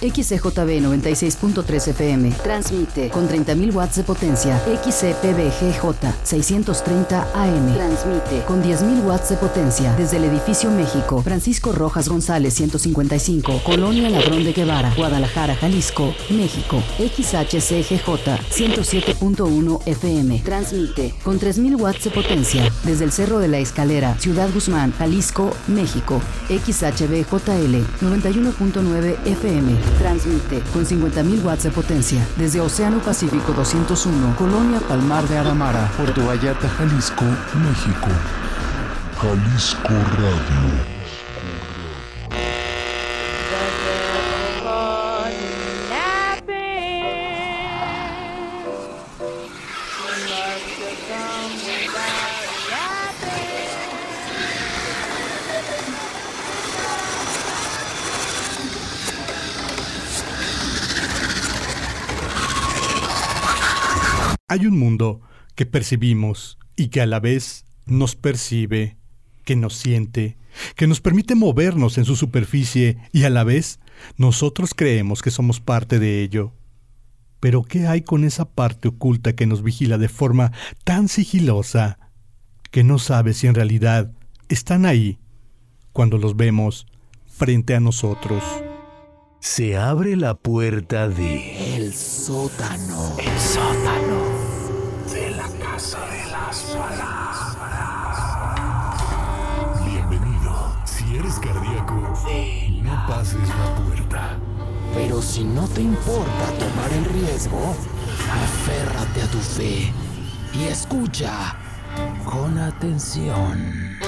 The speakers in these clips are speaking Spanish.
XCJB 96.3 FM. Transmite con 30.000 watts de potencia. XCPBGJ 630 AM. Transmite con 10.000 watts de potencia desde el edificio México. Francisco Rojas González 155. Colonia Ladrón de Guevara. Guadalajara, Jalisco, México. XHCGJ 107.1 FM. Transmite con 3.000 watts de potencia desde el Cerro de la Escalera, Ciudad Guzmán, Jalisco, México. XHBJL 91.9 FM. Transmite con 50.000 watts de potencia desde Océano Pacífico 201, Colonia Palmar de Aramara, Puerto Vallarta, Jalisco, México. Jalisco Radio. Hay un mundo que percibimos y que a la vez nos percibe, que nos siente, que nos permite movernos en su superficie y a la vez nosotros creemos que somos parte de ello. Pero ¿qué hay con esa parte oculta que nos vigila de forma tan sigilosa que no sabe si en realidad están ahí cuando los vemos frente a nosotros? Se abre la puerta de... El sótano. El sótano. Casa de las palabras. Bienvenido. Si eres cardíaco, no pases la puerta. Pero si no te importa tomar el riesgo, aférrate a tu fe y escucha con atención.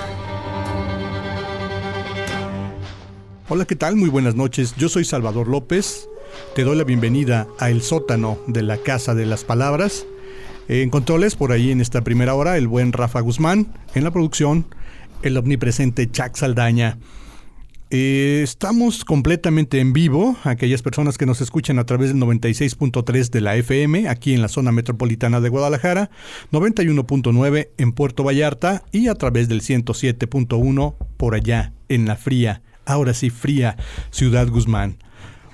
Hola, ¿qué tal? Muy buenas noches. Yo soy Salvador López. Te doy la bienvenida a El sótano de la Casa de las Palabras. Eh, en controles, por ahí en esta primera hora, el buen Rafa Guzmán. En la producción, el omnipresente Chuck Saldaña. Eh, estamos completamente en vivo, aquellas personas que nos escuchan a través del 96.3 de la FM, aquí en la zona metropolitana de Guadalajara, 91.9 en Puerto Vallarta y a través del 107.1 por allá en la fría, ahora sí fría, Ciudad Guzmán.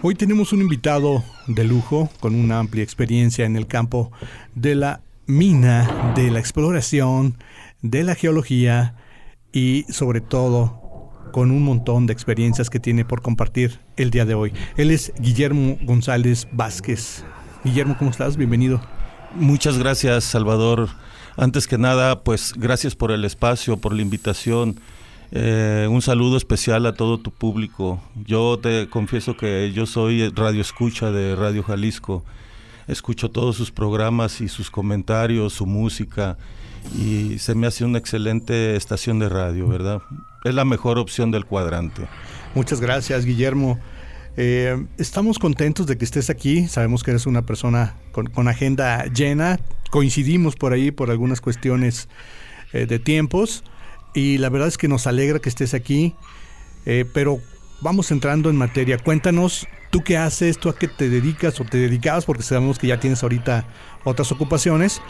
Hoy tenemos un invitado de lujo con una amplia experiencia en el campo de la mina, de la exploración, de la geología y sobre todo con un montón de experiencias que tiene por compartir el día de hoy. Él es Guillermo González Vázquez. Guillermo, ¿cómo estás? Bienvenido. Muchas gracias, Salvador. Antes que nada, pues gracias por el espacio, por la invitación. Eh, un saludo especial a todo tu público. Yo te confieso que yo soy radio escucha de Radio Jalisco. Escucho todos sus programas y sus comentarios, su música y se me hace una excelente estación de radio, ¿verdad? Es la mejor opción del cuadrante. Muchas gracias, Guillermo. Eh, estamos contentos de que estés aquí. Sabemos que eres una persona con, con agenda llena. Coincidimos por ahí por algunas cuestiones eh, de tiempos. Y la verdad es que nos alegra que estés aquí. Eh, pero vamos entrando en materia. Cuéntanos, ¿tú qué haces? ¿Tú a qué te dedicas o te dedicabas? Porque sabemos que ya tienes ahorita otras ocupaciones.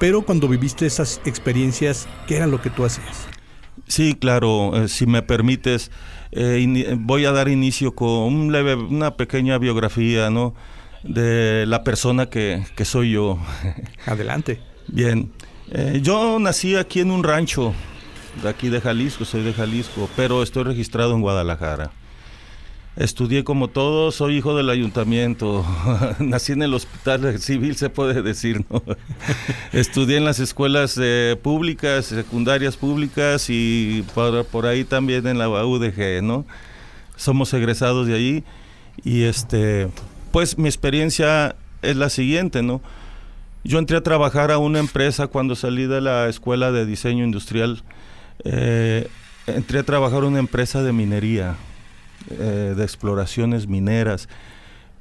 Pero cuando viviste esas experiencias, ¿qué era lo que tú hacías? Sí, claro, eh, si me permites, eh, voy a dar inicio con un leve- una pequeña biografía, ¿no? De la persona que, que soy yo. Adelante. Bien, eh, yo nací aquí en un rancho, de aquí de Jalisco, soy de Jalisco, pero estoy registrado en Guadalajara. Estudié como todos, soy hijo del ayuntamiento, nací en el hospital civil, se puede decir. Estudié en las escuelas eh, públicas, secundarias públicas y por, por ahí también en la UDG, ¿no? Somos egresados de ahí y este, pues mi experiencia es la siguiente, ¿no? Yo entré a trabajar a una empresa cuando salí de la escuela de diseño industrial. eh, entré a trabajar a una empresa de minería, eh, de exploraciones mineras,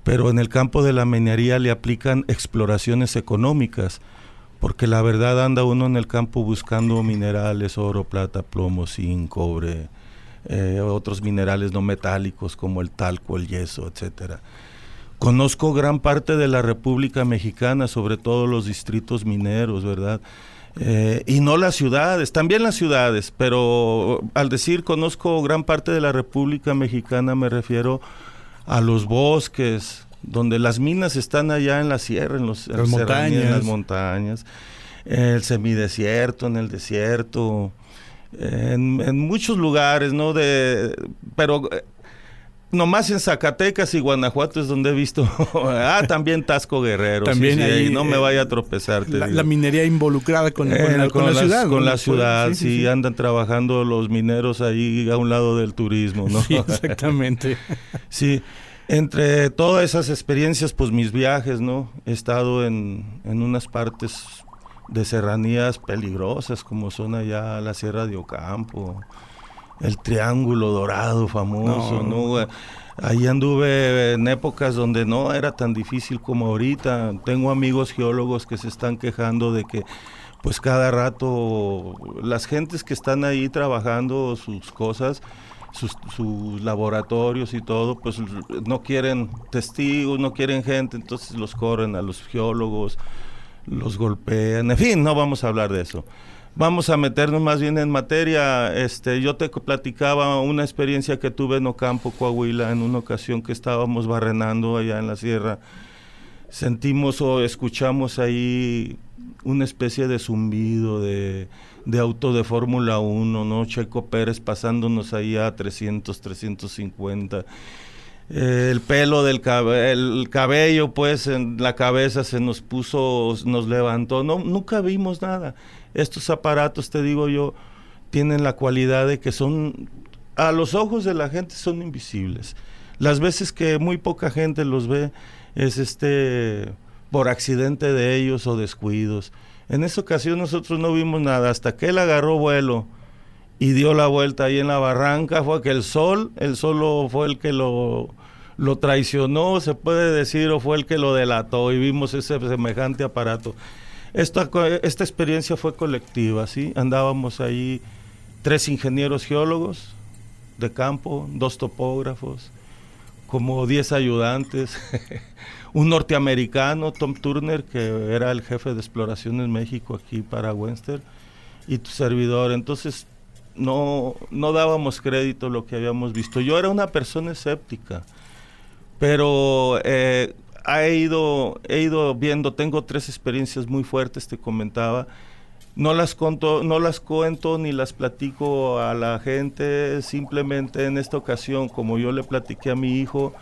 pero en el campo de la minería le aplican exploraciones económicas, porque la verdad anda uno en el campo buscando minerales, oro, plata, plomo, zinc, cobre, eh, otros minerales no metálicos como el talco, el yeso, etcétera. Conozco gran parte de la República Mexicana, sobre todo los distritos mineros, ¿verdad? Eh, y no las ciudades, también las ciudades, pero al decir conozco gran parte de la República Mexicana me refiero a los bosques, donde las minas están allá en la sierra, en, los, en Las la serranía, en montañas. las montañas, el semidesierto, en el desierto, en, en muchos lugares, ¿no? De, pero eh, nomás en Zacatecas y Guanajuato es donde he visto. ah, también Tasco Guerrero. También sí, ahí, no me eh, vaya a tropezar. La, minería involucrada con, con Eh, la, con la las- ciudad. Con la ciudad, sí. andan trabajando los mineros ahí a un lado del turismo, ¿no? Sí, exactamente. Sí, entre todas esas experiencias, pues mis viajes, ¿no? He estado en, en unas partes de serranías peligrosas, como son allá la Sierra de Ocampo, el Triángulo Dorado famoso, No. ¿no? Ahí anduve en épocas donde no era tan difícil como ahorita. Tengo amigos geólogos que se están quejando de que pues cada rato las gentes que están ahí trabajando sus cosas, sus, sus laboratorios y todo, pues no quieren testigos, no quieren gente, entonces los corren a los geólogos, los golpean, en fin, no vamos a hablar de eso. Vamos a meternos más bien en materia. Este, yo te platicaba una experiencia que tuve en Ocampo, Coahuila, en una ocasión que estábamos barrenando allá en la sierra. Sentimos o escuchamos ahí una especie de zumbido de, de auto de Fórmula 1, ¿no? Checo Pérez pasándonos ahí a 300, 350. Eh, el pelo del cabe- el cabello, pues, en la cabeza se nos puso, nos levantó. No, nunca vimos nada. Estos aparatos, te digo yo, tienen la cualidad de que son, a los ojos de la gente son invisibles. Las veces que muy poca gente los ve es este por accidente de ellos o descuidos. En esa ocasión nosotros no vimos nada hasta que él agarró vuelo y dio la vuelta ahí en la barranca fue que el sol, el sol fue el que lo, lo traicionó, se puede decir, o fue el que lo delató y vimos ese semejante aparato. Esta, esta experiencia fue colectiva, ¿sí? Andábamos ahí tres ingenieros geólogos de campo, dos topógrafos, como 10 ayudantes, un norteamericano, Tom Turner, que era el jefe de exploración en México aquí para Webster, y tu servidor. Entonces, no, no dábamos crédito a lo que habíamos visto. Yo era una persona escéptica, pero eh, he, ido, he ido viendo, tengo tres experiencias muy fuertes, te comentaba. No las, conto, no las cuento ni las platico a la gente, simplemente en esta ocasión, como yo le platiqué a mi hijo,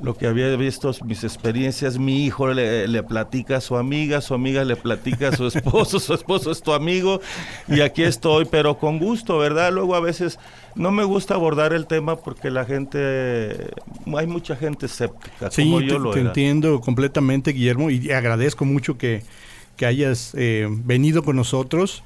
lo que había visto, mis experiencias, mi hijo le, le platica a su amiga, su amiga le platica a su esposo, su esposo es tu amigo, y aquí estoy, pero con gusto, ¿verdad? Luego a veces no me gusta abordar el tema porque la gente, hay mucha gente escéptica, Sí, como te, yo lo te era. entiendo completamente, Guillermo, y agradezco mucho que, que hayas eh, venido con nosotros.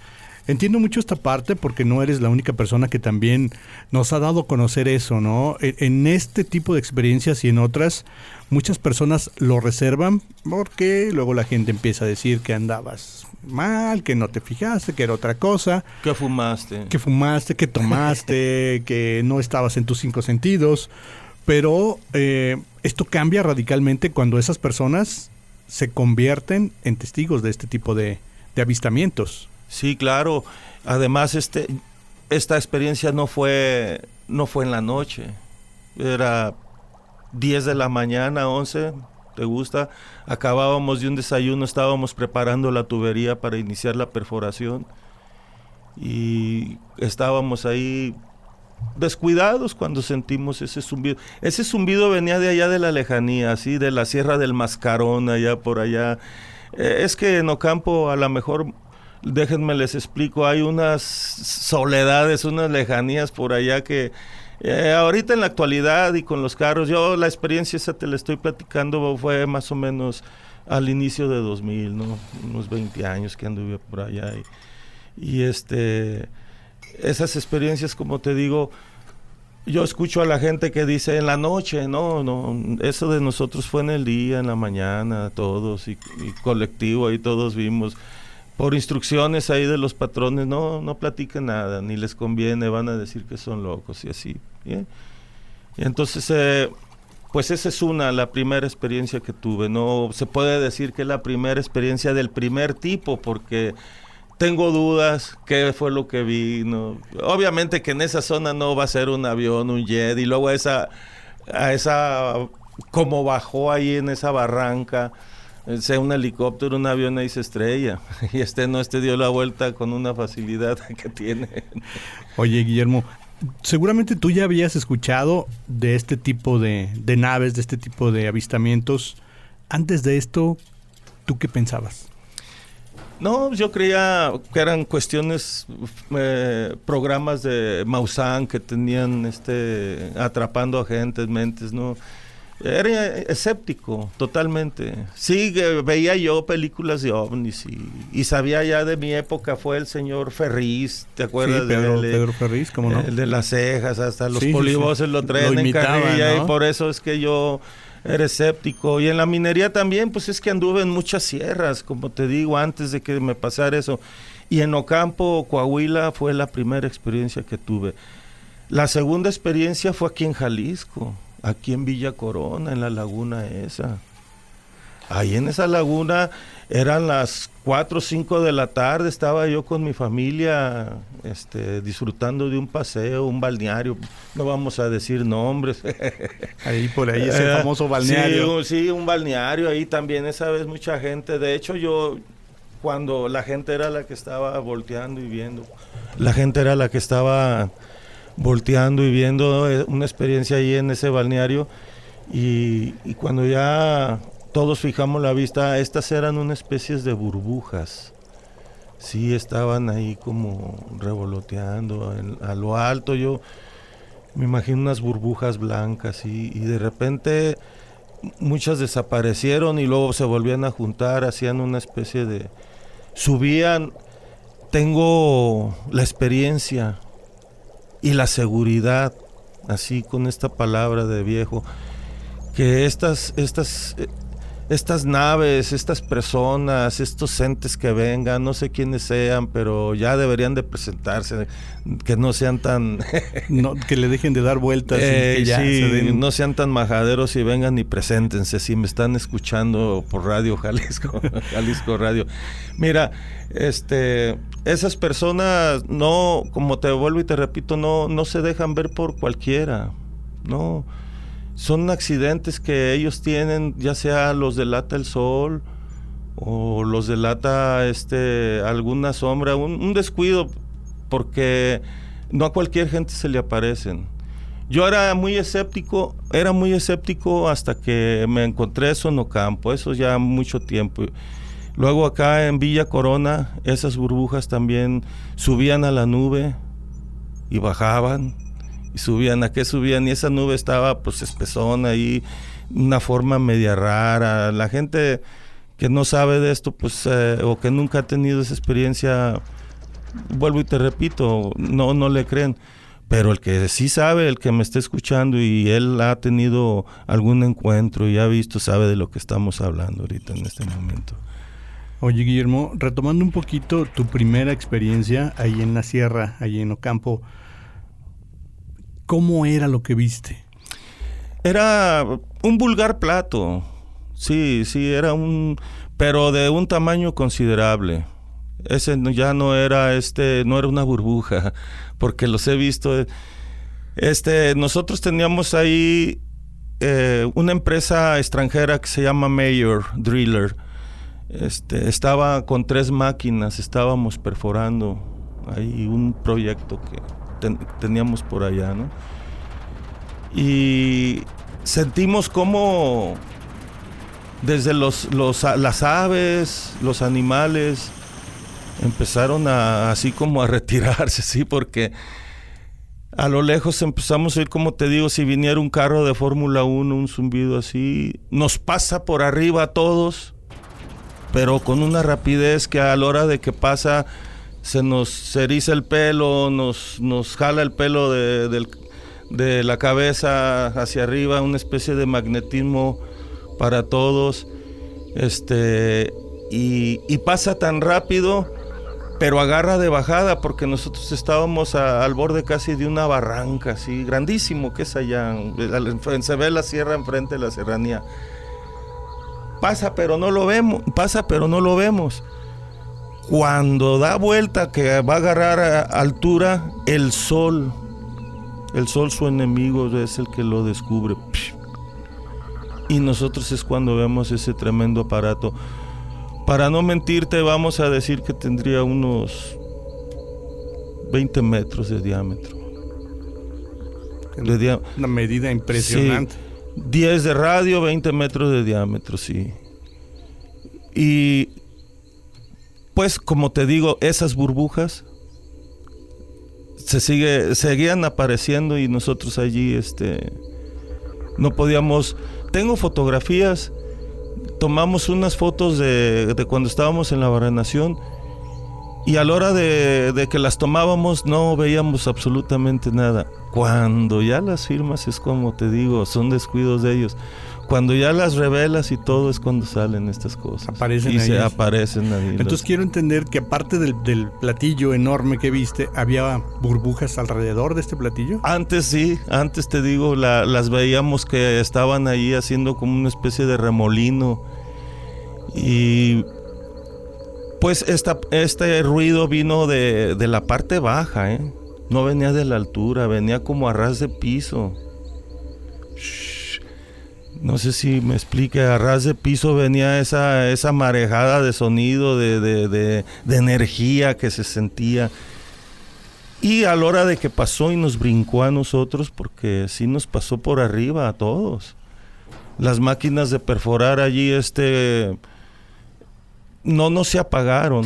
Entiendo mucho esta parte porque no eres la única persona que también nos ha dado a conocer eso, ¿no? En, en este tipo de experiencias y en otras, muchas personas lo reservan porque luego la gente empieza a decir que andabas mal, que no te fijaste, que era otra cosa, ¿Qué fumaste? que fumaste, que tomaste, que no estabas en tus cinco sentidos. Pero eh, esto cambia radicalmente cuando esas personas se convierten en testigos de este tipo de, de avistamientos. Sí, claro. Además, este, esta experiencia no fue, no fue en la noche. Era 10 de la mañana, 11, ¿te gusta? Acabábamos de un desayuno, estábamos preparando la tubería para iniciar la perforación. Y estábamos ahí descuidados cuando sentimos ese zumbido. Ese zumbido venía de allá de la lejanía, así de la Sierra del Mascarón, allá por allá. Eh, es que en Ocampo a lo mejor, déjenme les explico, hay unas soledades, unas lejanías por allá que eh, ahorita en la actualidad y con los carros, yo la experiencia esa te la estoy platicando fue más o menos al inicio de 2000, ¿no? Unos 20 años que anduve por allá y, este esas experiencias, como te digo, yo escucho a la gente que dice en la noche, no, no, eso de nosotros fue en el día, en la mañana, todos y, y colectivo, ahí todos vimos. Por instrucciones ahí de los patrones, no, no platiquen nada, ni les conviene, van a decir que son locos y así. Y entonces, eh, pues esa es una, la primera experiencia que tuve. No se puede decir que es la primera experiencia del primer tipo, porque tengo dudas qué fue lo que vi. No. Obviamente que en esa zona no va a ser un avión, un jet, y luego esa, a esa, como bajó ahí en esa barranca, sea un helicóptero, un avión ahí se estrella. Y este no, este dio la vuelta con una facilidad que tiene. Oye, Guillermo, seguramente tú ya habías escuchado de este tipo de, de naves, de este tipo de avistamientos. Antes de esto, ¿tú qué pensabas? No, yo creía que eran cuestiones, eh, programas de Maussan que tenían este atrapando a gentes, mentes, ¿no? Era escéptico, totalmente. Sí, veía yo películas de ovnis y, sabía ya de mi época fue el señor Ferriz, ¿te acuerdas? Sí, Pedro, de, Pedro Ferriz, ¿cómo no? El de las cejas, hasta los Sí, sí, polivoces sí. lo traen Lo en carrilla ¿no? y por eso es que yo era escéptico. Y en la minería también, pues es que anduve en muchas sierras, como te digo, antes de que me pasara eso. Y en Ocampo, Coahuila, fue la primera experiencia que tuve. La segunda experiencia fue aquí en Jalisco, aquí en Villa Corona, en la laguna esa. Ahí en esa laguna eran las 4 o 5 de la tarde, estaba yo con mi familia este, disfrutando de un paseo, un balneario, no vamos a decir nombres. Ahí por ahí ese Eh, famoso balneario. Sí, Sí, un balneario ahí también, esa vez mucha gente. De hecho, yo, cuando la gente era la que estaba volteando y viendo, la gente era la que estaba volteando y viendo eh, una experiencia ahí en ese balneario. Y, cuando ya todos fijamos la vista, estas eran unas especies de burbujas. Sí, estaban ahí como revoloteando a lo alto. Yo me imagino unas burbujas blancas y de repente muchas desaparecieron y luego se volvían a juntar, hacían una especie de... subían. Tengo la experiencia y la seguridad, así con esta palabra de viejo, que estas, estas, eh, estas naves, estas personas, estos entes que vengan, no sé quiénes sean, pero ya deberían de presentarse, que no sean tan... No, que le dejen de dar vueltas y Eh, que ya sí, se den- no sean tan majaderos y vengan y preséntense si me están escuchando por Radio Jalisco, Jalisco Radio. Mira, este, esas personas no, como te vuelvo y te repito, no, no se dejan ver por cualquiera, no. Son accidentes que ellos tienen, ya sea los delata el sol o los delata este alguna sombra, un, descuido, porque no a cualquier gente se le aparecen. Yo era muy escéptico, era muy escéptico hasta que me encontré eso en Ocampo, eso ya mucho tiempo. Luego acá en Villa Corona, esas burbujas también subían a la nube y bajaban y subían, ¿a qué subían? Y esa nube estaba pues espesona ahí, una forma media rara. La gente que no sabe de esto, pues, eh, o que nunca ha tenido esa experiencia, vuelvo y te repito, no, no le creen. Pero el que sí sabe, el que me está escuchando y él ha tenido algún encuentro y ha visto, sabe de lo que estamos hablando ahorita en este momento. Oye, Guillermo, retomando un poquito tu primera experiencia ahí en la sierra, ahí en Ocampo, ¿cómo era lo que viste? Era un vulgar plato. Sí, sí, era un pero de un tamaño considerable. Ese ya no era este, no era una burbuja, porque los he visto. Este, nosotros teníamos ahí eh, una empresa extranjera que se llama Mayor Driller. Este, estaba con tres máquinas, estábamos perforando ahí un proyecto que ten- teníamos por allá, ¿no? y sentimos como desde los, los las aves, los animales empezaron a así como a retirarse, sí, porque a lo lejos empezamos a oír, como te digo, si viniera un carro de Fórmula 1, un zumbido así, nos pasa por arriba a todos, pero con una rapidez que a la hora de que pasa se nos eriza el pelo, nos, nos jala el pelo de, de la cabeza hacia arriba, una especie de magnetismo para todos. Este, y, pasa tan rápido, pero agarra de bajada, porque nosotros estábamos al borde casi de una barranca, así, grandísimo que es allá. al- Se ve la sierra enfrente de la serranía. Pasa, pero no lo vemos. Pasa, pero no lo vemos. Cuando da vuelta, que va a agarrar a altura, el sol El sol, su enemigo, es el que lo descubre. Y nosotros es cuando vemos ese tremendo aparato. Para no mentirte, vamos a decir que tendría unos 20 metros de diámetro. Una medida impresionante. 10 de radio, 20 metros de diámetro, sí. Y pues como te digo, esas burbujas se sigue, seguían apareciendo y nosotros allí este no podíamos. Tengo fotografías, tomamos unas fotos de, de cuando estábamos en la barrenación y a la hora de, de, que las tomábamos no veíamos absolutamente nada. Cuando ya las firmas es como te digo, son descuidos de ellos. Cuando ya las revelas y todo es cuando salen estas cosas. Aparecen y ahí. se aparecen ahí. Entonces quiero entender que aparte del, del, platillo enorme que viste, ¿había burbujas alrededor de este platillo? Antes sí, antes te digo, la, las veíamos que estaban ahí haciendo como una especie de remolino. Y pues esta, este ruido vino de, de, la parte baja, ¿eh? No venía de la altura, venía como a ras de piso. No sé si me explique, a ras de piso venía esa, esa marejada de sonido, de, de, de, energía que se sentía. Y a la hora de que pasó y nos brincó a nosotros, porque sí nos pasó por arriba a todos. Las máquinas de perforar allí, este no, no se apagaron.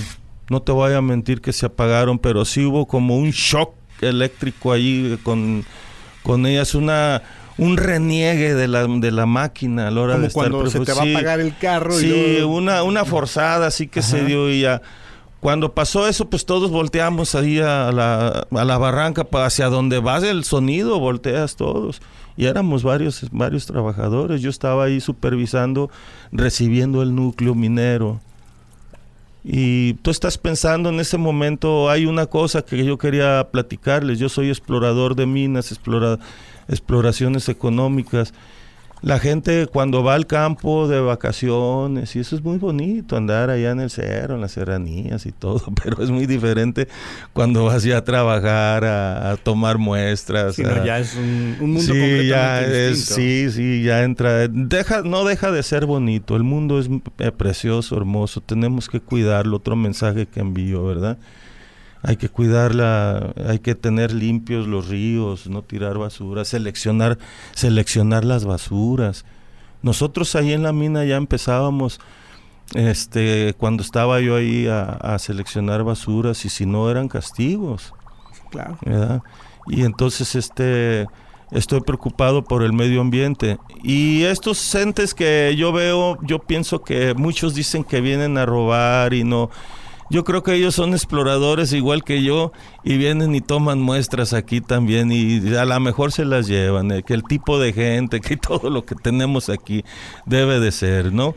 No te voy a mentir que se apagaron, pero sí hubo como un shock eléctrico ahí con, con ellas, una un reniegue de la, de la máquina a la hora como de estar cuando se te va sí, a apagar el carro sí, y luego... una, una forzada así que Ajá. se dio y ya. Cuando pasó eso, pues todos volteamos ahí a la, a la barranca pa- hacia donde va el sonido, volteas todos. Y éramos varios, varios trabajadores. Yo estaba ahí supervisando, recibiendo el núcleo minero. Y tú estás pensando en ese momento, hay una cosa que yo quería platicarles. Yo soy explorador de minas, explora, exploraciones económicas. La gente cuando va al campo de vacaciones, y eso es muy bonito, andar allá en el cerro, en las serranías y todo, pero es muy diferente cuando vas ya a trabajar, a, a tomar muestras. Sí, no, ya es un, un mundo sí, completamente ya es, sí, sí, ya entra. Deja, no deja de ser bonito. El mundo es eh, precioso, hermoso. Tenemos que cuidarlo. Otro mensaje que envío, ¿verdad? Hay que cuidarla, hay que tener limpios los ríos, no tirar basura, seleccionar, seleccionar las basuras. Nosotros ahí en la mina ya empezábamos, este, cuando estaba yo ahí a, a seleccionar basuras y si no eran castigos. Claro. ¿verdad? Y entonces este estoy preocupado por el medio ambiente. Y estos entes que yo veo, yo pienso que muchos dicen que vienen a robar y no. Yo creo que ellos son exploradores igual que yo y vienen y toman muestras aquí también y a lo mejor se las llevan, eh, que el tipo de gente, que todo lo que tenemos aquí debe de ser, ¿no?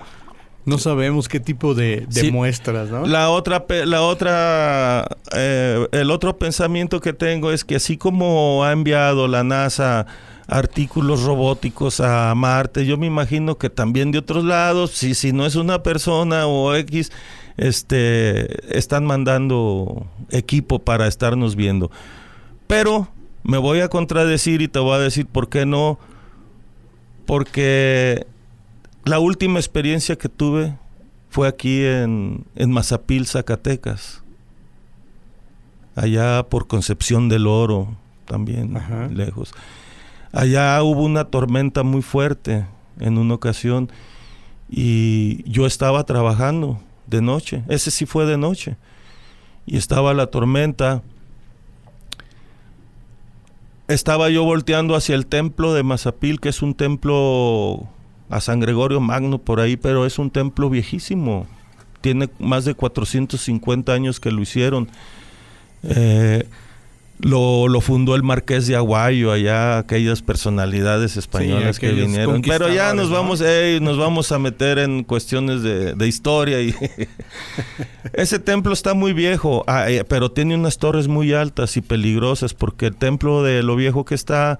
No sabemos qué tipo de, de Sí. muestras, ¿no? La otra, la otra, eh, el otro pensamiento que tengo es que así como ha enviado la NASA artículos robóticos a Marte, yo me imagino que también de otros lados, si, si no es una persona o X, este, están mandando equipo para estarnos viendo. Pero me voy a contradecir y te voy a decir por qué no, porque la última experiencia que tuve fue aquí en, en Mazapil, Zacatecas. Allá por Concepción del Oro, también Ajá. lejos. Allá hubo una tormenta muy fuerte en una ocasión y yo estaba trabajando de noche. Ese sí fue de noche. Y estaba la tormenta. Estaba yo volteando hacia el templo de Mazapil, que es un templo a San Gregorio Magno por ahí, pero es un templo viejísimo. Tiene más de 450 años que lo hicieron. Eh, lo, lo fundó el Marqués de Aguayo, allá aquellas personalidades españolas que vinieron. Pero ya nos ¿no? vamos, ey, nos vamos a meter en cuestiones de, de historia. y Ese templo está muy viejo, ah, eh, pero tiene unas torres muy altas y peligrosas porque el templo de lo viejo que está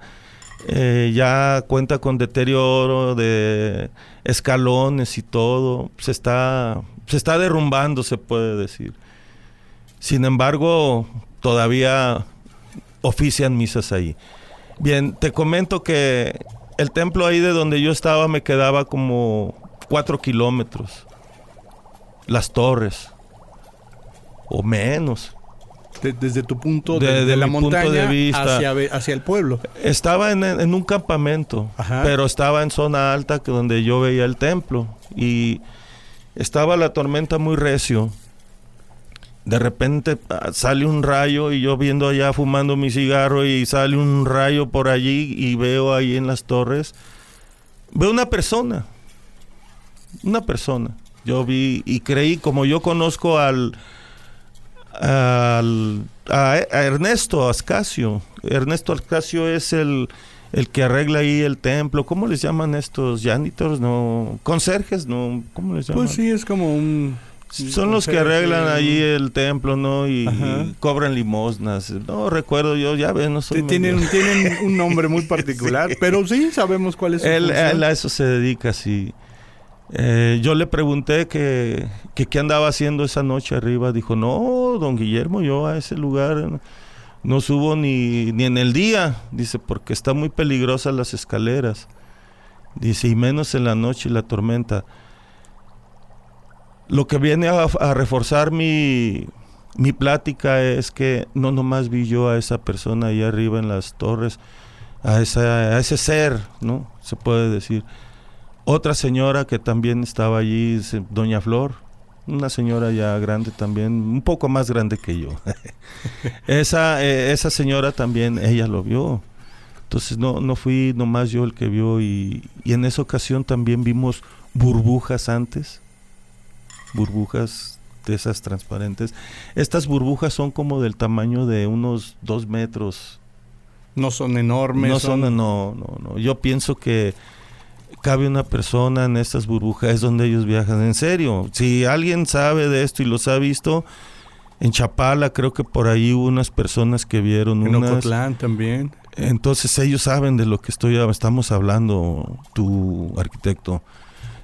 eh, ya cuenta con deterioro de escalones y todo. Se está, se está derrumbando, se puede decir. Sin embargo, todavía ofician misas ahí. Bien, te comento que el templo ahí de donde yo estaba me quedaba como cuatro kilómetros. Las torres. O menos. De- desde tu punto de, Desde de la mi punto montaña de vista. Hacia, el pueblo. Estaba en, en un campamento, Ajá. pero estaba en zona alta que donde yo veía el templo y estaba la tormenta muy recio. De repente ah, sale un rayo y yo viendo allá fumando mi cigarro y sale un rayo por allí y veo ahí en las torres, veo una persona, una persona. Yo vi y creí, como yo conozco al, al a, a Ernesto Ascasio. Ernesto Ascasio es el, el que arregla ahí el templo. ¿Cómo les llaman estos? ¿Janitors? No. ¿Conserjes? No. ¿Cómo les llaman? Pues sí, es como un... Son los que arreglan allí el templo, ¿no? Y, cobran limosnas. No recuerdo yo, ya ves, no soy Tienen, medio- tienen un nombre muy particular, pero sí sabemos cuál es su Él, él a eso se dedica, sí. Eh, yo le pregunté que, que qué andaba haciendo esa noche arriba. Dijo, no, don Guillermo, yo a ese lugar no subo ni, ni en el día. Dice, porque está muy peligrosas las escaleras. Dice, y menos en la noche y la tormenta. Lo que viene a, reforzar mi, mi plática es que no nomás vi yo a esa persona ahí arriba en las torres, a, esa, a ese ser, ¿no? Se puede decir. Otra señora que también estaba allí, Doña Flor, una señora ya grande también, un poco más grande que yo. esa, eh, esa señora también, ella lo vio. Entonces no, no fui nomás yo el que vio y, y en esa ocasión también vimos burbujas antes, burbujas de esas transparentes. Estas burbujas son como del tamaño de unos dos metros, No son enormes. no son, no, no, no. Yo pienso que cabe una persona en estas burbujas, es donde ellos viajan. En serio, si alguien sabe de esto y los ha visto, en Chapala creo que por ahí hubo unas personas que vieron En unas. Ocotlán también. Entonces ellos saben de lo que estoy estamos hablando, tu arquitecto,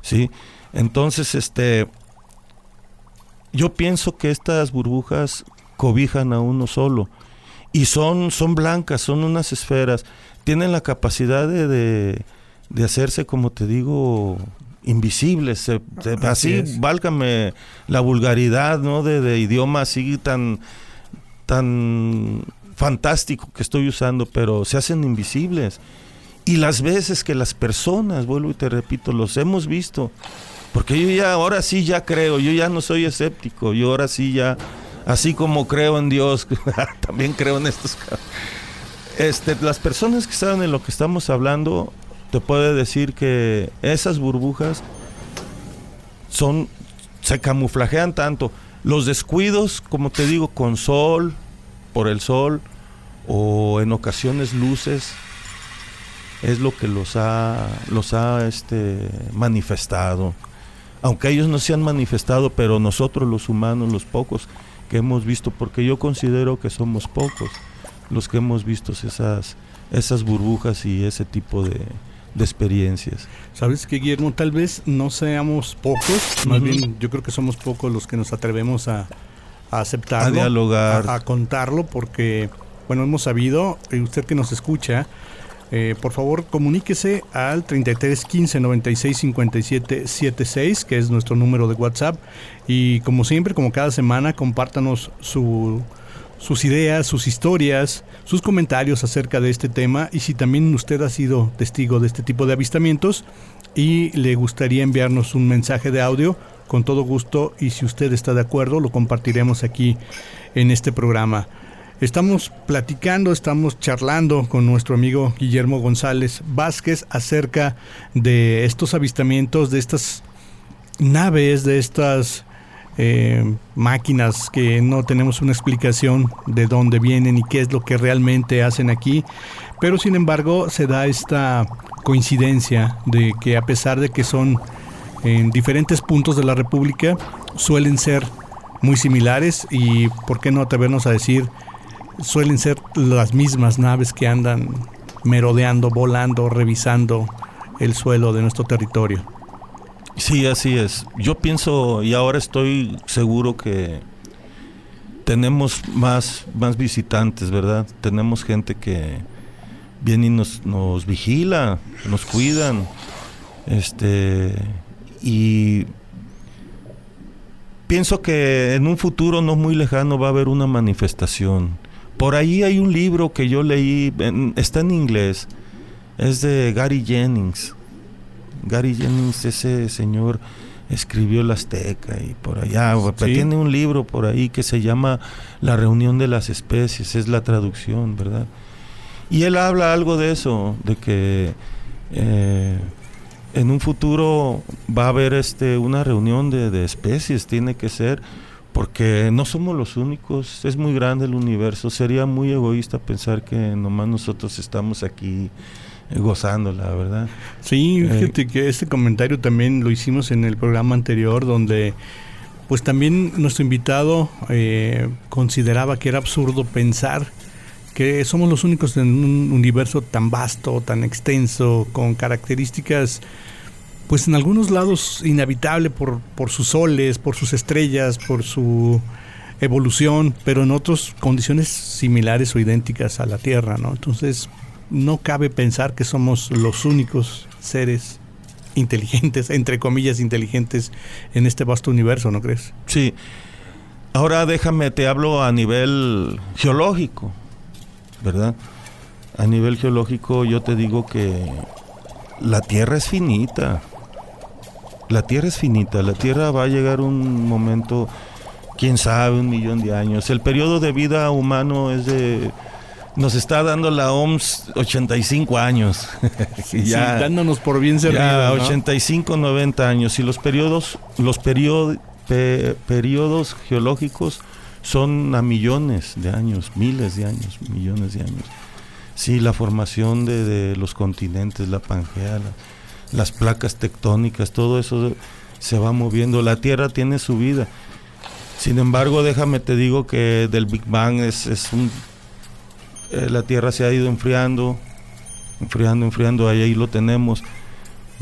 sí. Entonces, este, yo pienso que estas burbujas cobijan a uno solo y son, son blancas, son unas esferas, tienen la capacidad de, de, de hacerse, como te digo, invisibles, se- se- Así así, válgame la vulgaridad, ¿no? De, de idioma así tan, tan fantástico que estoy usando, pero se hacen invisibles. Y las veces que las personas, vuelvo y te repito, los hemos visto, porque yo ya, ahora sí ya creo, yo ya no soy escéptico, yo ahora sí ya, así como creo en Dios, también creo en estos este, las personas que saben de lo que estamos hablando, te puede decir que esas burbujas son, se camuflajean tanto. Los descuidos, como te digo, con sol, por el sol, o en ocasiones luces, es lo que los ha, los ha este, manifestado. Aunque ellos no se han manifestado, pero nosotros los humanos, los pocos que hemos visto, porque yo considero que somos pocos los que hemos visto esas, esas burbujas y ese tipo de, de experiencias. Sabes que Guillermo, tal vez no seamos pocos, más bien yo creo que somos pocos los que nos atrevemos a, a aceptarlo, A dialogar. a, a contarlo, porque, bueno, hemos sabido, y usted que nos escucha, eh, por favor comuníquese al 33 15 96 57 76, que es nuestro número de WhatsApp, y como siempre, como cada semana, compártanos su sus ideas, sus historias, sus comentarios acerca de este tema. Y si también usted ha sido testigo de este tipo de avistamientos y le gustaría enviarnos un mensaje de audio, con todo gusto. Y si usted está de acuerdo lo compartiremos aquí en este programa. Estamos platicando, estamos charlando con nuestro amigo Guillermo González Vázquez acerca de estos avistamientos, de estas naves, de estas eh, máquinas que no tenemos una explicación de dónde vienen y qué es lo que realmente hacen aquí. Pero sin embargo se da esta coincidencia de que a pesar de que son en diferentes puntos de la República, suelen ser muy similares y, ¿por qué no atrevernos a decir, suelen ser las mismas naves que andan merodeando, volando, revisando el suelo de nuestro territorio? Sí, así es. Yo pienso y ahora estoy seguro que tenemos más, más visitantes, ¿verdad? Tenemos gente que vienen y nos, nos vigila, nos cuidan. Este, y pienso que en un futuro no muy lejano va a haber una manifestación. Por ahí hay un libro que yo leí, está en inglés, es de Gary Jennings. Gary Jennings, ese señor escribió el Azteca y por allá, tiene un libro por ahí que se llama La reunión de las especies, es la traducción, ¿verdad? Y él habla algo de eso, de que eh, en un futuro va a haber este una reunión de, especies, tiene que ser, porque no somos los únicos, es muy grande el universo, sería muy egoísta pensar que nomás nosotros estamos aquí eh, gozándola, ¿verdad? Sí, eh, fíjate que este comentario también lo hicimos en el programa anterior, donde pues también nuestro invitado eh, consideraba que era absurdo pensar que somos los únicos en un universo tan vasto, tan extenso, con características pues en algunos lados inhabitable por, por sus soles, por sus estrellas, por su evolución, pero en otras condiciones similares o idénticas a la Tierra, ¿no? Entonces, no cabe pensar que somos los únicos seres inteligentes, entre comillas inteligentes, en este vasto universo, ¿no crees? Sí. Ahora déjame, te hablo a nivel geológico, ¿verdad? A nivel geológico yo te digo que la Tierra es finita la Tierra es finita, la Tierra va a llegar un momento, quién sabe, un millón de años. El periodo de vida humano es de nos está dando la OMS 85 años. ya, dándonos por bien servido. Ya 85, 90 años. Y los periodos, los periodos, periodos geológicos son a millones de años, miles de años, millones de años. Sí, la formación de, de los continentes, la Pangea, las placas tectónicas, todo eso se va moviendo. La Tierra tiene su vida. Sin embargo, déjame te digo que del Big Bang es, es. Eh, la Tierra se ha ido enfriando, enfriando, enfriando, ahí, ahí lo tenemos.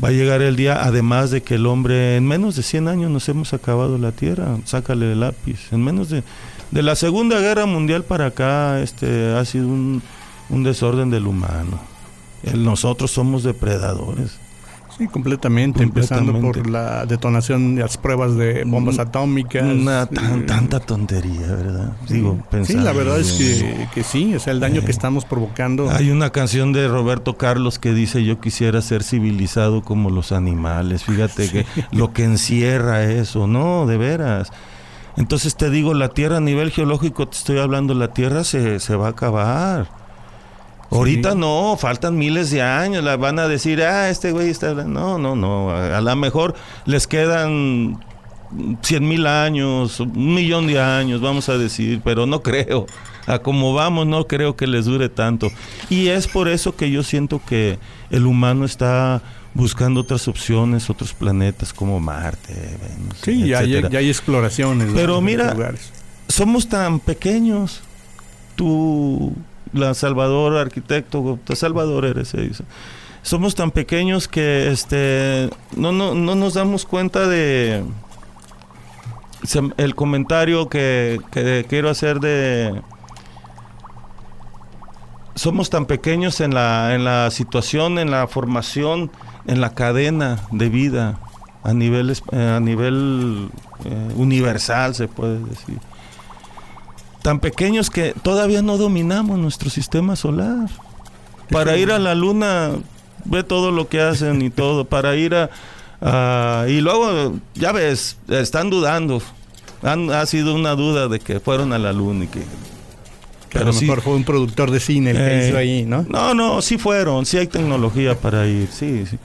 Va a llegar el día, además de que el hombre, en menos de 100 años nos hemos acabado la Tierra, sácale el lápiz. En menos de, de la Segunda Guerra Mundial para acá, este ha sido un, un desorden del humano. Nosotros somos depredadores. Sí, completamente, empezando por la detonación de las pruebas de bombas atómicas. Una eh, tanta tontería, ¿verdad? Digo, sí, la verdad es que, que sí, es el daño que eh, estamos provocando. Hay una canción de Roberto Carlos que dice, yo quisiera ser civilizado como los animales. Fíjate que lo que encierra eso, no, de veras. Entonces te digo, la Tierra a nivel geológico, te estoy hablando, la Tierra se, se va a acabar. Ahorita no, faltan miles de años, la van a decir, ah, este güey está... No, no, no, a, lo mejor les quedan cien mil años, un millón de años, vamos a decir, pero no creo. A como vamos, no creo que les dure tanto. Y es por eso que yo siento que el humano está buscando otras opciones, otros planetas como Marte, Venus, Sí, ya hay, ya hay, exploraciones. Pero mira, somos tan pequeños. Tú la Salvador arquitecto, Salvador eres, se dice. Somos tan pequeños que este no, no, no nos damos cuenta de el comentario que, que quiero hacer de somos tan pequeños en la, en la situación, en la formación, en la cadena de vida a nivel, a nivel eh, universal, se puede decir tan pequeños que todavía no dominamos nuestro sistema solar. Para ir a la luna, ve todo lo que hacen y todo. Para ir a... y luego, ya ves, están dudando. ha sido una duda de que fueron a la luna y que... pero a lo mejor fue un productor de cine el que eh, hizo ahí, ¿no? No, no, sí fueron, sí hay tecnología para ir, sí, sí.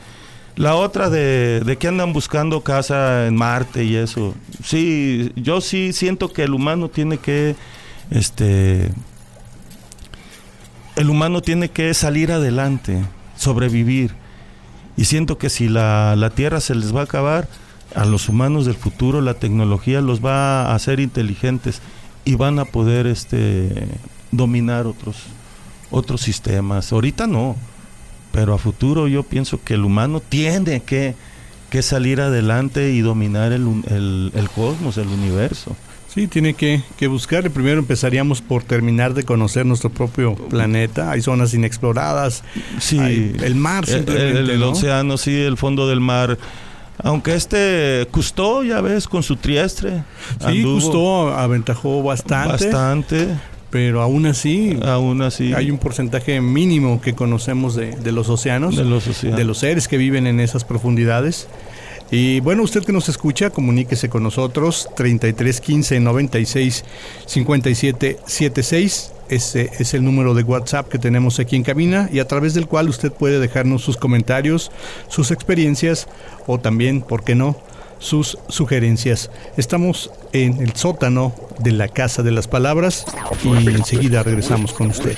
La otra de, de, que andan buscando casa en Marte y eso. Sí, yo sí siento que el humano tiene que este, el humano tiene que salir adelante, sobrevivir. Y siento que si la, la, Tierra se les va a acabar, a los humanos del futuro la tecnología los va a hacer inteligentes y van a poder este, dominar otros, otros sistemas. Ahorita no, pero a futuro yo pienso que el humano tiene que, que salir adelante y dominar el, el, el cosmos, el universo. Sí, tiene que, que buscar. Primero empezaríamos por terminar de conocer nuestro propio planeta. Hay zonas inexploradas. Sí. Hay el mar El- simplemente. El, el ¿no? océano, sí, el fondo del mar. Aunque este Custó, ya ves, con su triestre. Sí, justo aventajó bastante, Bastante. pero aún así Aún así. hay un porcentaje mínimo que conocemos de, de los océanos, De los océanos. de los seres que viven en esas profundidades. Y bueno, usted que nos escucha, comuníquese con nosotros 33 15 96 57 76. Ese es el número de WhatsApp que tenemos aquí en cabina y a través del cual usted puede dejarnos sus comentarios, sus experiencias o también, ¿por qué no?, sus sugerencias. Estamos en el sótano de la Casa de las Palabras y enseguida regresamos con usted.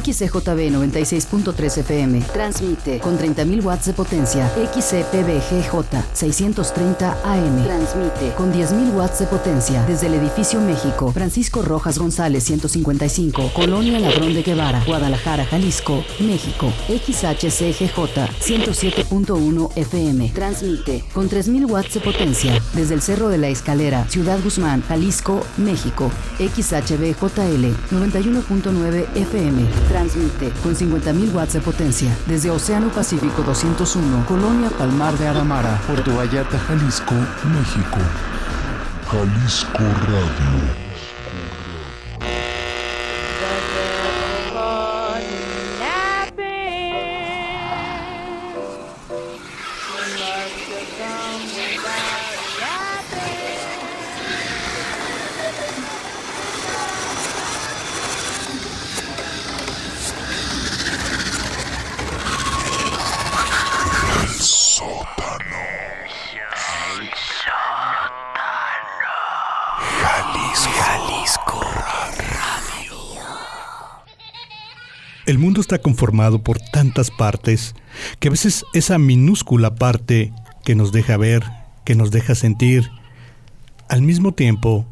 XCJB 96.3 FM. Transmite con 30.000 watts de potencia. XCPBGJ 630 AM. Transmite con 10.000 watts de potencia desde el edificio México. Francisco Rojas González 155. Colonia Ladrón de Guevara. Guadalajara, Jalisco, México. XHCGJ 107.1 FM. Transmite con 3.000 watts de potencia desde el Cerro de la Escalera. Ciudad Guzmán, Jalisco, México. XHBJL 91.9 FM. Transmite con 50.000 watts de potencia desde Océano Pacífico 201, Colonia Palmar de Aramara. Puerto Vallarta, Jalisco, México. Jalisco Radio. Mundo está conformado por tantas partes que a veces esa minúscula parte que nos deja ver, que nos deja sentir, al mismo tiempo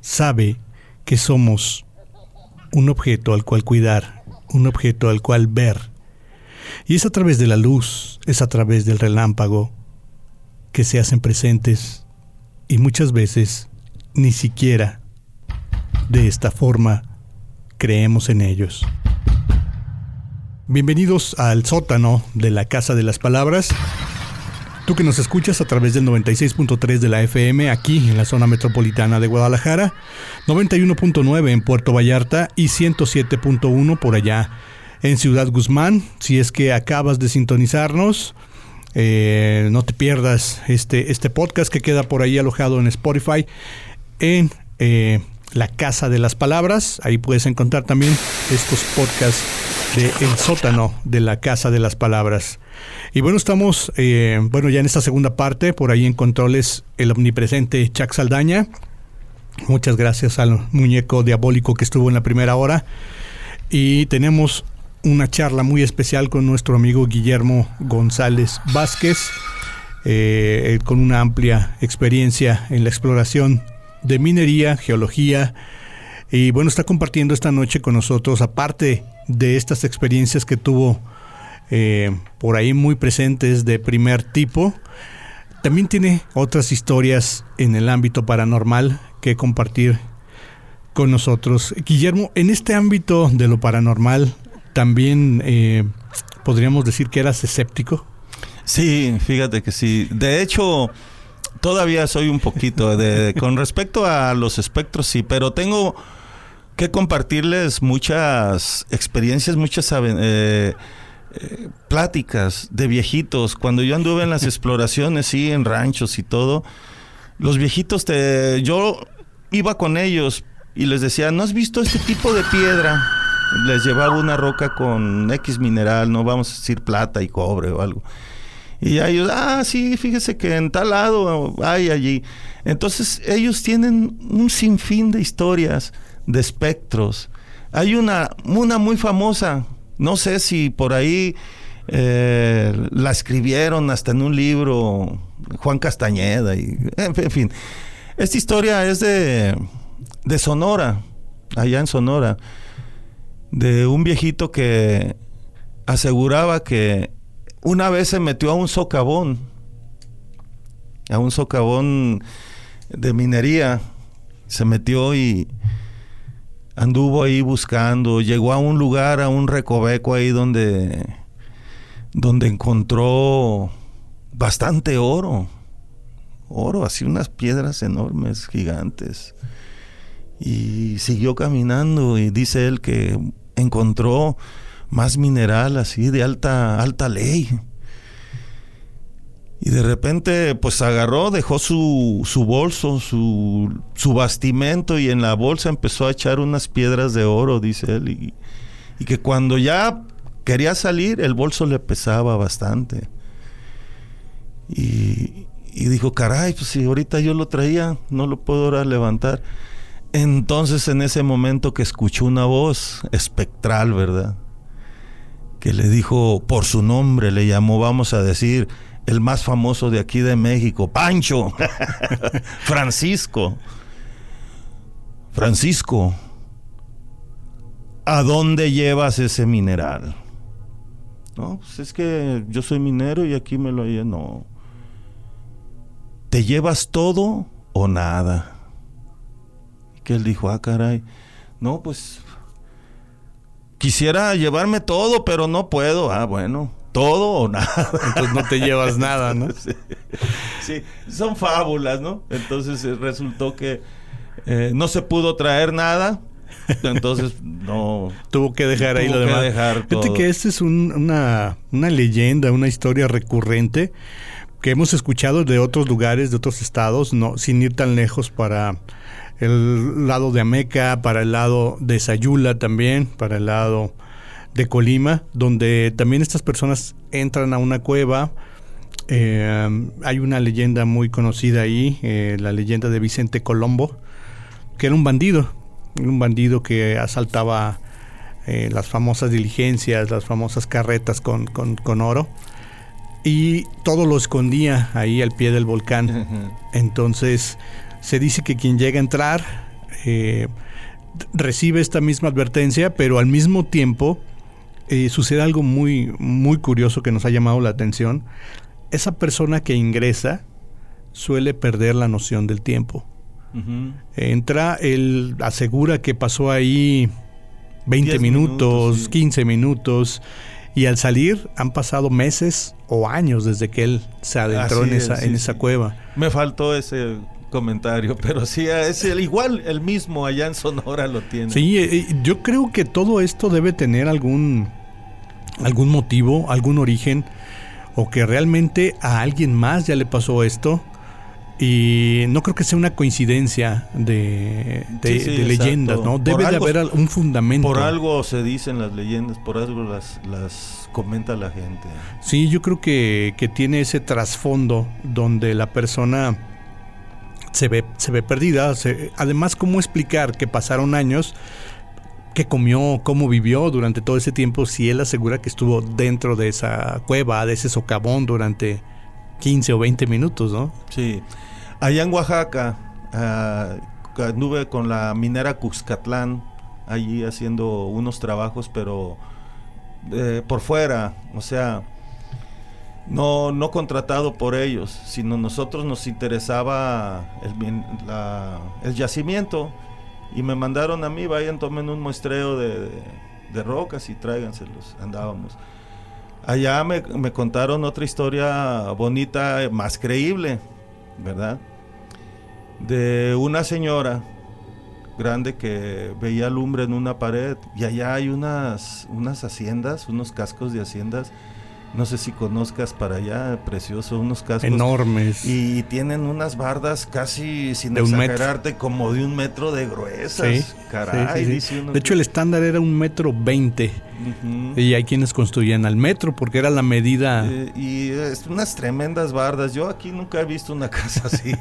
sabe que somos un objeto al cual cuidar, un objeto al cual ver. Y es a través de la luz, es a través del relámpago que se hacen presentes y muchas veces ni siquiera de esta forma creemos en ellos. Bienvenidos al sótano de la Casa de las Palabras. Tú que nos escuchas a través del 96.3 de la FM aquí en la zona metropolitana de Guadalajara, 91.9 en Puerto Vallarta y 107.1 por allá en Ciudad Guzmán. Si es que acabas de sintonizarnos, eh, no te pierdas este, este podcast que queda por ahí alojado en Spotify en eh, la Casa de las Palabras. Ahí puedes encontrar también estos podcasts de El sótano de la Casa de las Palabras. Y bueno, estamos, eh, bueno, ya en esta segunda parte, por ahí en controles, el omnipresente Chuck Saldaña. Muchas gracias al muñeco diabólico que estuvo en la primera hora. Y tenemos una charla muy especial con nuestro amigo Guillermo González Vázquez, eh, con una amplia experiencia en la exploración de minería, geología, y bueno, está compartiendo esta noche con nosotros, aparte de estas experiencias que tuvo eh, por ahí muy presentes de primer tipo, también tiene otras historias en el ámbito paranormal que compartir con nosotros. Guillermo, en este ámbito de lo paranormal, también eh, podríamos decir que eras escéptico. Sí, fíjate que sí. De hecho, todavía soy un poquito de, con respecto a los espectros, sí, pero tengo que compartirles muchas experiencias, muchas eh, eh, pláticas de viejitos. Cuando yo anduve en las exploraciones, sí, en ranchos y todo, los viejitos, te, yo iba con ellos y les decía, ¿no has visto este tipo de piedra? Les llevaba una roca con X mineral, no vamos a decir plata y cobre o algo. Y ellos, ah, sí, fíjese que en tal lado hay allí. Entonces ellos tienen un sinfín de historias, de espectros. Hay una, una muy famosa, no sé si por ahí eh, la escribieron hasta en un libro Juan Castañeda. Y, en fin, esta historia es de, de Sonora, allá en Sonora, de un viejito que aseguraba que una vez se metió a un socavón, a un socavón de minería, se metió y anduvo ahí buscando, llegó a un lugar, a un recoveco ahí donde, donde encontró bastante oro, oro, así unas piedras enormes, gigantes. Y siguió caminando y dice él que encontró más mineral así de alta, alta ley. Y de repente, pues agarró, dejó su, su bolso, su, su, bastimento y en la bolsa empezó a echar unas piedras de oro, dice él. Y, que cuando ya quería salir, el bolso le pesaba bastante. Y, y dijo, caray, pues si ahorita yo lo traía, no lo puedo ahora levantar. Entonces en ese momento que escuchó una voz espectral, ¿verdad? Que le dijo por su nombre, le llamó, vamos a decir, el más famoso de aquí de México, Pancho, Francisco. Francisco, ¿a dónde llevas ese mineral? No, pues es que yo soy minero y aquí me lo No. ¿Te llevas todo o nada? que él dijo, ah, caray, no, pues quisiera llevarme todo, pero no puedo. Ah, bueno, todo o nada. Entonces no te llevas nada, ¿no? sí, son fábulas, ¿no? Entonces eh, resultó que eh, no se pudo traer nada. Entonces no tuvo que dejar ahí lo demás. Dejar Fíjate que esta es una, una leyenda, una historia recurrente que hemos escuchado de otros lugares, de otros estados, no, sin ir tan lejos para el lado de Ameca, para el lado de Sayula también, para el lado de Colima, donde también estas personas entran a una cueva. Eh, hay una leyenda muy conocida ahí, eh, la leyenda de Vicente Colombo, que era un bandido, un bandido que asaltaba eh, las famosas diligencias, las famosas carretas con, con, con oro y todo lo escondía ahí al pie del volcán. Entonces se dice que quien llega a entrar eh, recibe esta misma advertencia, pero al mismo tiempo eh, sucede algo muy, muy curioso que nos ha llamado la atención. Esa persona que ingresa suele perder la noción del tiempo. Entra, él asegura que pasó ahí 20 minutos, 15 minutos, y al salir han pasado meses o años desde que él se adentró en, esa, en esa cueva. Me faltó ese comentario, pero sí, es el, igual el mismo allá en Sonora lo tiene. Sí, eh, yo creo que todo esto debe tener algún, algún motivo, algún origen, o que realmente a alguien más ya le pasó esto. Y no creo que sea una coincidencia de, leyendas, ¿no? Debe de haber un fundamento. Por algo se dicen las leyendas, por algo las, las comenta la gente. Sí, yo creo que, que tiene ese trasfondo donde la persona se ve, se ve perdida. además, ¿cómo explicar que pasaron años? qué comió, cómo vivió durante todo ese tiempo, si él asegura que estuvo dentro de esa cueva, de ese socavón durante 15 o 20 minutos, ¿no? Sí. Allá en Oaxaca, uh, anduve con la minera Cuscatlán, allí haciendo unos trabajos, pero eh, por fuera, o sea, no, no contratado por ellos, sino nosotros nos interesaba el, el yacimiento y me mandaron a mí, vayan, tomen un muestreo de, de, rocas y tráiganselos, andábamos. Allá me, me, contaron otra historia bonita, más creíble, ¿verdad? De una señora grande que veía lumbre en una pared y allá hay unas, unas haciendas, unos cascos de haciendas no sé si conozcas para allá, precioso, unos cascos. Enormes. Y tienen unas bardas casi, sin exagerarte, como de un metro de gruesas. Caray. de hecho, el estándar era un metro veinte. Y hay quienes construían al metro porque era la medida. Eh, y es unas tremendas bardas. Yo aquí nunca he visto una casa así.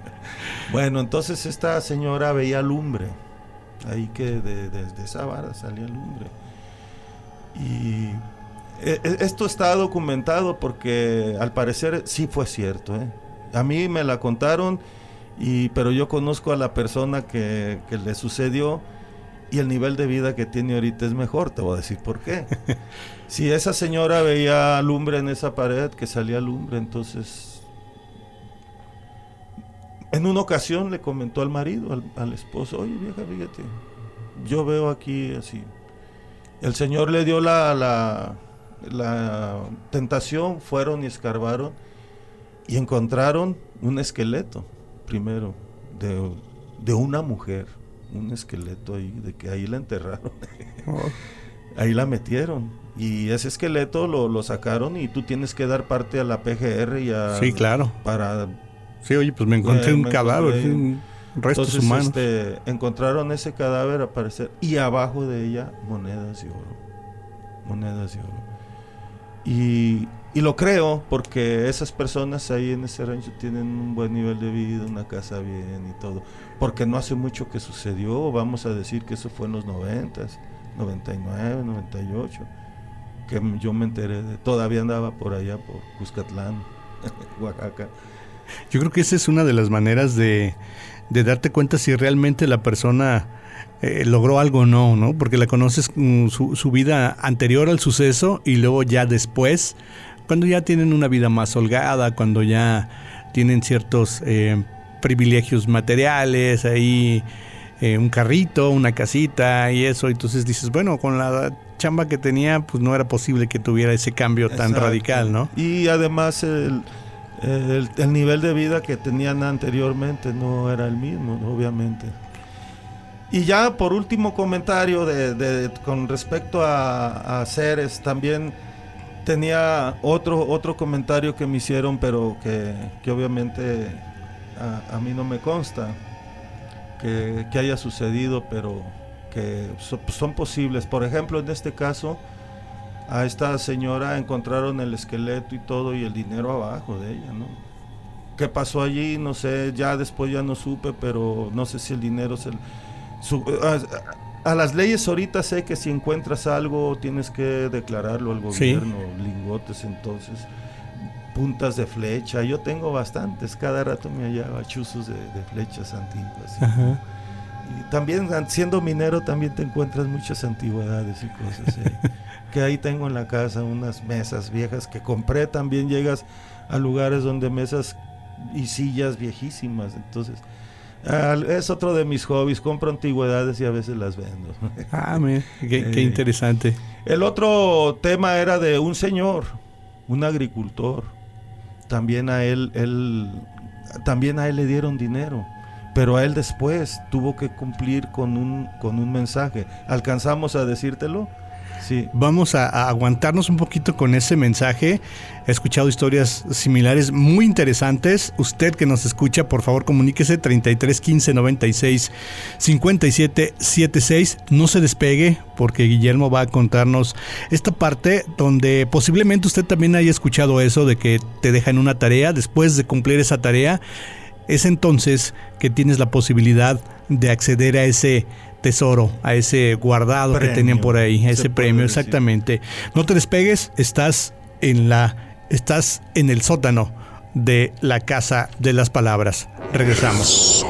bueno, entonces esta señora veía lumbre. Ahí que de, de esa barda salía lumbre. Y esto está documentado porque al parecer sí fue cierto. ¿eh? A mí me la contaron Y, pero yo conozco a la persona que, que le sucedió y el nivel de vida que tiene ahorita es mejor, te voy a decir por qué. si esa señora veía lumbre en esa pared, que salía lumbre, entonces... En una ocasión le comentó al marido, al, al esposo, oye vieja, fíjate, yo veo aquí así. El Señor le dio la, la, la tentación, fueron y escarbaron y encontraron un esqueleto, primero, de, de una mujer un esqueleto ahí, de que ahí la enterraron. Oh. ahí la metieron. Y ese esqueleto lo, lo, sacaron y tú tienes que dar parte a la PGR y a... Sí, claro. Para... Sí, oye, pues me encontré eh, un cadáver, un restos Entonces, humanos. Este, encontraron ese cadáver aparecer y abajo de ella monedas de oro. Monedas de oro. Y, y lo creo porque esas personas ahí en ese rancho tienen un buen nivel de vida, una casa bien y todo porque no hace mucho que sucedió, vamos a decir que eso fue en los 90, 99, 98, que yo me enteré de, todavía andaba por allá, por Cuscatlán, Oaxaca. Yo creo que esa es una de las maneras de, de darte cuenta si realmente la persona eh, logró algo o no, ¿no? Porque la conoces mm, su, su, vida anterior al suceso y luego ya después, cuando ya tienen una vida más holgada, cuando ya tienen ciertos... Eh, privilegios materiales, ahí eh, un carrito, una casita y eso. Entonces dices, bueno, con la chamba que tenía, pues no era posible que tuviera ese cambio tan radical, ¿no? Y además el, el, nivel de vida que tenían anteriormente no era el mismo, obviamente. Y ya por último comentario de, con respecto a, a seres, también tenía otro, otro comentario que me hicieron, pero que, que obviamente a, mí no me consta que, haya sucedido, pero que son posibles. Por ejemplo, en este caso, a esta señora encontraron el esqueleto y todo y el dinero abajo de ella, ¿no? ¿Qué pasó allí? No sé, ya después ya no supe, pero no sé si el dinero se... a, las leyes ahorita sé que si encuentras algo tienes que declararlo al gobierno, lingotes entonces puntas de flecha. Yo tengo bastantes, cada rato me hallaba chuzos de, flechas antiguas. Y también siendo minero también te encuentras muchas antigüedades y cosas. ¿eh? que ahí tengo en la casa unas mesas viejas que compré. También llegas a lugares donde mesas y sillas viejísimas. Entonces, es otro de mis hobbies. Compro antigüedades y a veces las vendo. ah, qué, qué eh, interesante. El otro tema era de un señor, un agricultor también a él, él, también a él le dieron dinero, pero a él después tuvo que cumplir con un, con un mensaje. ¿Alcanzamos a decírtelo? Sí. Vamos a, aguantarnos un poquito con ese mensaje. He escuchado historias similares muy interesantes. Usted que nos escucha, por favor, comuníquese 33 15 96 57 76. No se despegue porque Guillermo va a contarnos esta parte donde posiblemente usted también haya escuchado eso de que te dejan una tarea. Después de cumplir esa tarea, es entonces que tienes la posibilidad de acceder a ese tesoro, a ese guardado que tenían por ahí, a ese premio, exactamente. No te despegues, estás en la estás en el sótano de la casa de las palabras. Regresamos.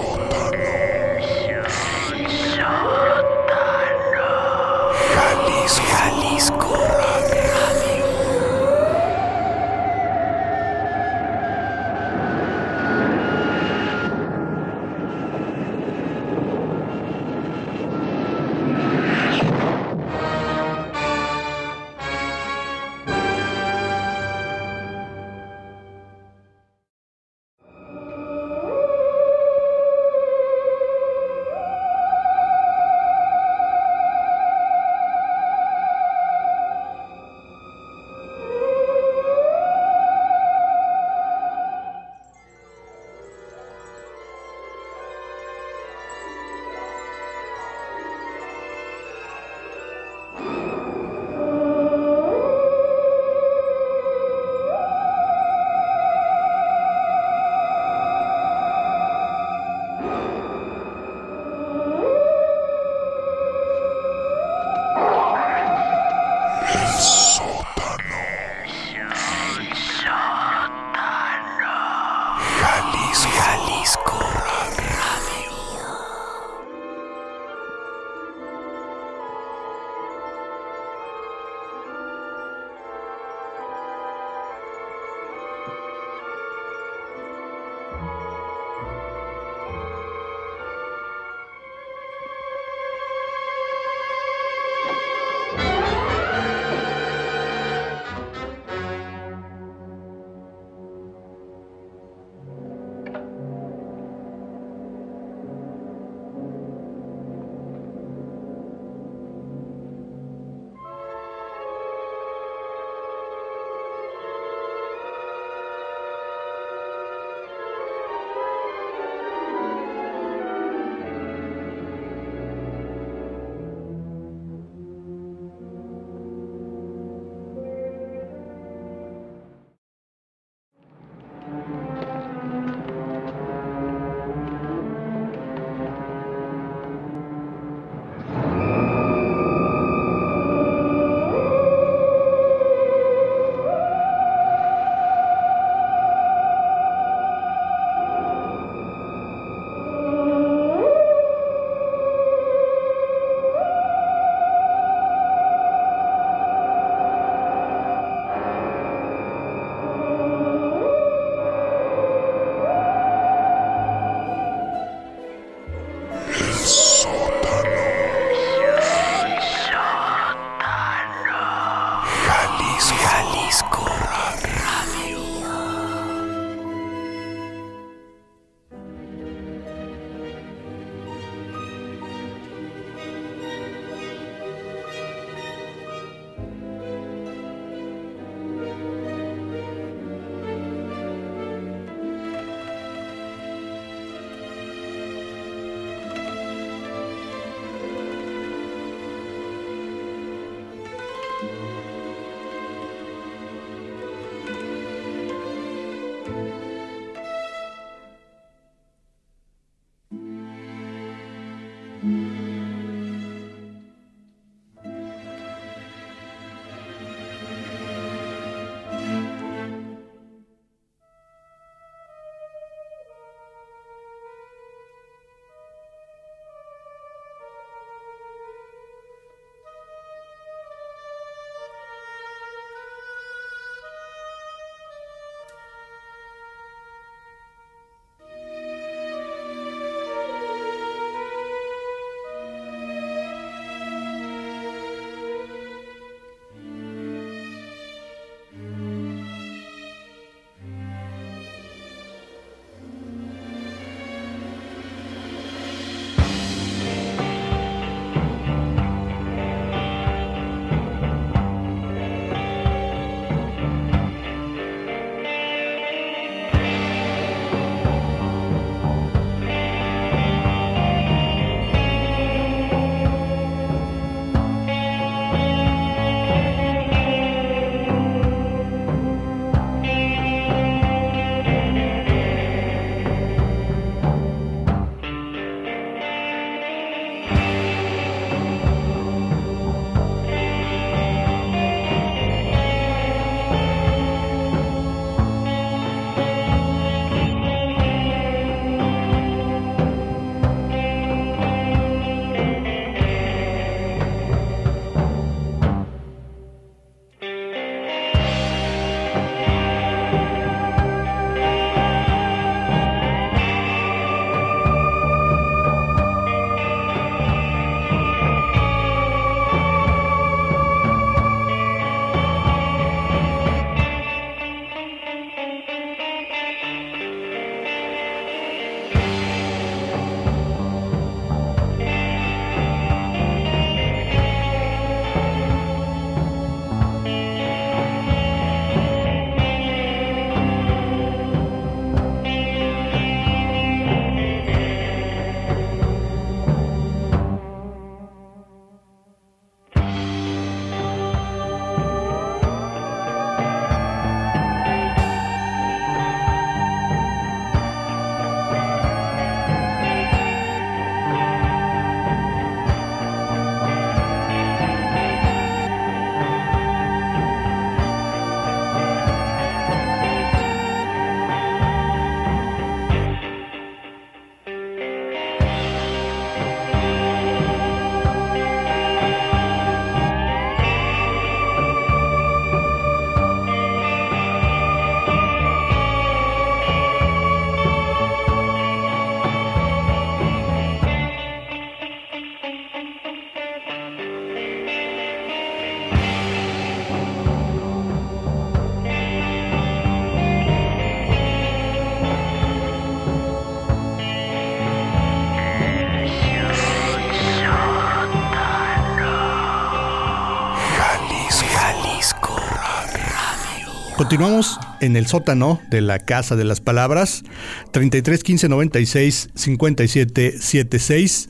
Continuamos en el sótano de la Casa de las Palabras, 33 15 96 57 76.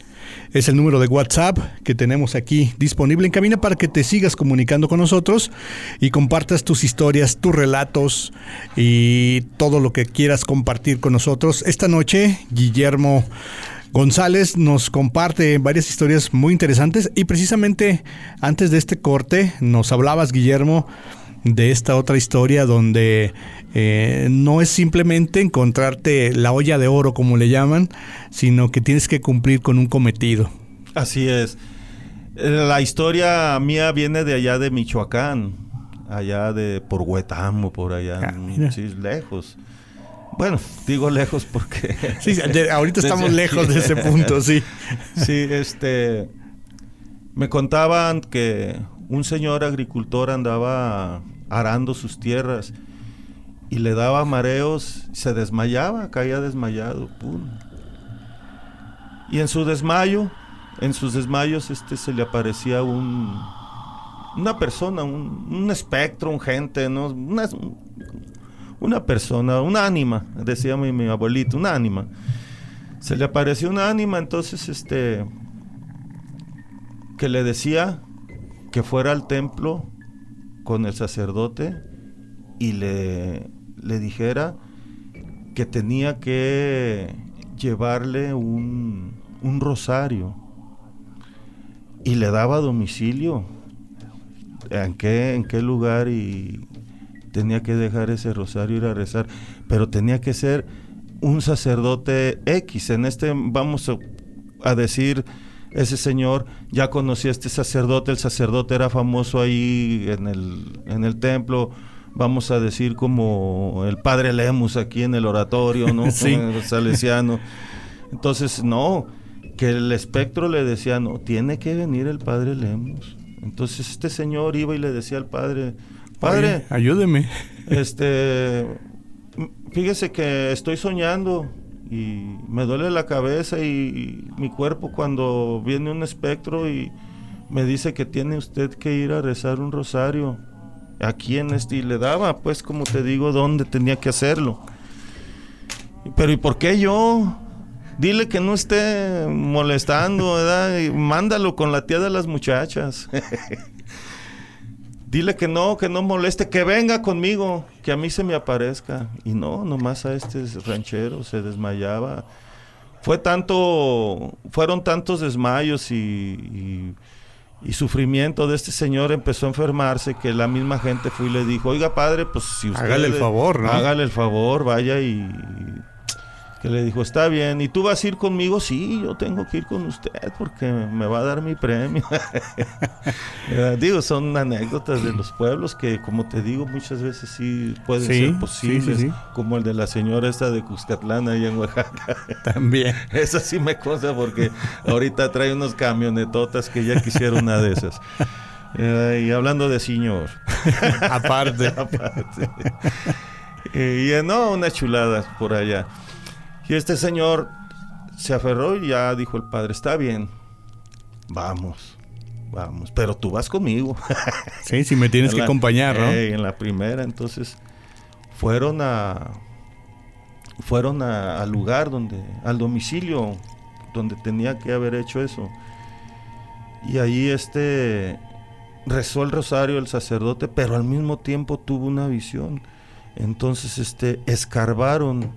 Es el número de WhatsApp que tenemos aquí disponible en cabina para que te sigas comunicando con nosotros y compartas tus historias, tus relatos y todo lo que quieras compartir con nosotros. Esta noche, Guillermo González nos comparte varias historias muy interesantes y precisamente antes de este corte nos hablabas, Guillermo, de esta otra historia donde eh, no es simplemente encontrarte la olla de oro, como le llaman, sino que tienes que cumplir con un cometido. Así es. La historia mía viene de allá de Michoacán, allá de por Huetamo, por allá, ah, sí, lejos. Bueno, digo lejos porque... Sí, ahorita estamos lejos de ese punto, sí. Sí, este... Me contaban que un señor agricultor andaba arando sus tierras y le daba mareos, se desmayaba, caía desmayado. Y en su desmayo, en sus desmayos, este se le aparecía un una persona, un, espectro, un gente, ¿no? Una, una persona, una ánima, decía mi, abuelito, una ánima. Se le apareció una ánima, entonces este que le decía que fuera al templo con el sacerdote y le, le dijera que tenía que llevarle un, un rosario. Y le daba domicilio. En qué, en qué lugar y tenía que dejar ese rosario ir a rezar, pero tenía que ser un sacerdote X. En este vamos a decir ese señor ya conocía a este sacerdote, el sacerdote era famoso ahí en el, en el templo, vamos a decir como el padre Lemus aquí en el oratorio, ¿no? sí. salesiano. Entonces, no, que el espectro le decía, no, tiene que venir el padre Lemus. Entonces este señor iba y le decía al padre, padre, ayúdeme. Este, fíjese que estoy soñando y me duele la cabeza y, mi cuerpo cuando viene un espectro y me dice que tiene usted que ir a rezar un rosario aquí en este y le daba pues como te digo dónde tenía que hacerlo. Pero y por qué yo dile que no esté molestando ¿verdad? Y mándalo con la tía de las muchachas Dile que no, que no moleste, que venga conmigo, que a mí se me aparezca. Y no, nomás a este ranchero se desmayaba. Fue tanto, fueron tantos desmayos y, y, sufrimiento de este señor empezó a enfermarse que la misma gente fue y le dijo, oiga padre, pues si usted... Hágale el favor, ¿no? Hágale el favor, vaya y que le dijo, está bien, ¿y tú vas a ir conmigo? Sí, yo tengo que ir con usted porque me va a dar mi premio. digo, son anécdotas de los pueblos que, como te digo, muchas veces sí pueden ser posibles, como el de la señora esta de Cuscatlán ahí en Oaxaca. También. Esa sí me cosa porque ahorita trae unos camionetotas que ya quisiera una de esas. y hablando de señor. Aparte. Aparte. y no, una chulada por allá. Y este señor se aferró y ya dijo el padre, está bien, vamos, vamos, pero tú vas conmigo. sí, sí me tienes que acompañar, ¿no? en la primera, entonces fueron a fueron al lugar donde, al domicilio donde tenía que haber hecho eso. Y ahí este rezó el rosario el sacerdote, pero al mismo tiempo tuvo una visión. Entonces este escarbaron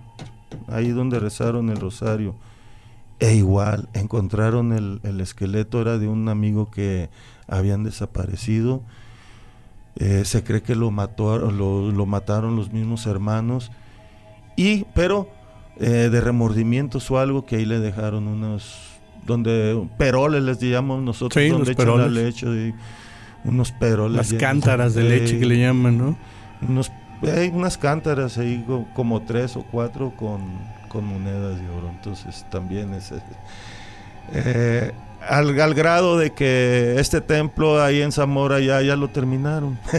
ahí donde rezaron el rosario. E igual, encontraron el, esqueleto, era de un amigo que habían desaparecido. Eh, se cree que lo, mató, lo, mataron los mismos hermanos. Y, pero eh, de remordimientos o algo que ahí le dejaron unos, donde peroles les llamamos nosotros, donde echan la leche, y unos peroles. Las cántaras de leche que le llaman, ¿no? Unos hay unas cántaras ahí como tres o cuatro con, monedas de oro. Entonces también es, Eh, al, al grado de que este templo ahí en Zamora ya, ya lo terminaron.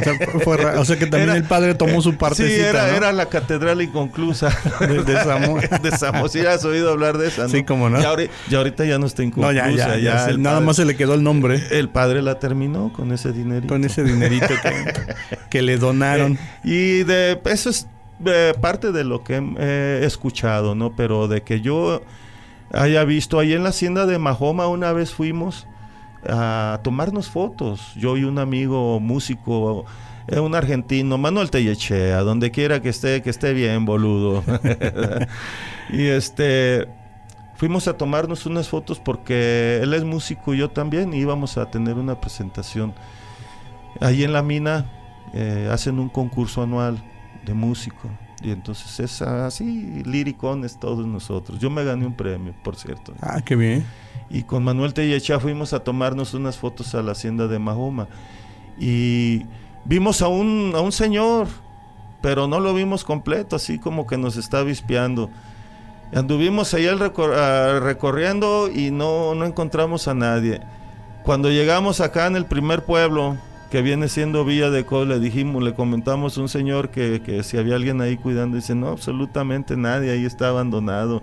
O sea, fue o sea que también Era- el padre tomó su partecita, Sí, era, ¿no? era la catedral inconclusa De- de Zamora. de Zamora. Sí, has oído hablar de esa, ¿no? Sí, cómo no. Ya, ahori- ya ahorita ya no está No, inconclusa. ya, ya, ya, nada más se le quedó el nombre El padre la terminó con ese dinerito. con ese dinerito que, que le donaron. Y de eso es eh, parte de lo que he escuchado, ¿no? Pero de que yo haya visto ahí en la hacienda de Mahoma una vez fuimos a tomarnos fotos. Yo y un amigo músico, eh, un argentino, Manuel Tellechea, donde quiera que esté, que esté bien, boludo. y este fuimos a tomarnos unas fotos porque él es músico y yo también y íbamos a tener una presentación. Ahí en la mina eh, hacen un concurso anual de músico. Y entonces es así, liricones todos nosotros. Yo me gané un premio, por cierto. Ah, qué bien. Y con Manuel Tellecha fuimos a tomarnos unas fotos a la hacienda de Mahoma. Y vimos a un, a un señor, pero no lo vimos completo, así como que nos está avispeando. Anduvimos ahí al recor- recorriendo y no, no encontramos a nadie. Cuando llegamos acá en el primer pueblo, que viene siendo Villa de Col, le dijimos, le comentamos a un señor que, que si había alguien ahí cuidando, dice, no, absolutamente nadie, ahí está abandonado.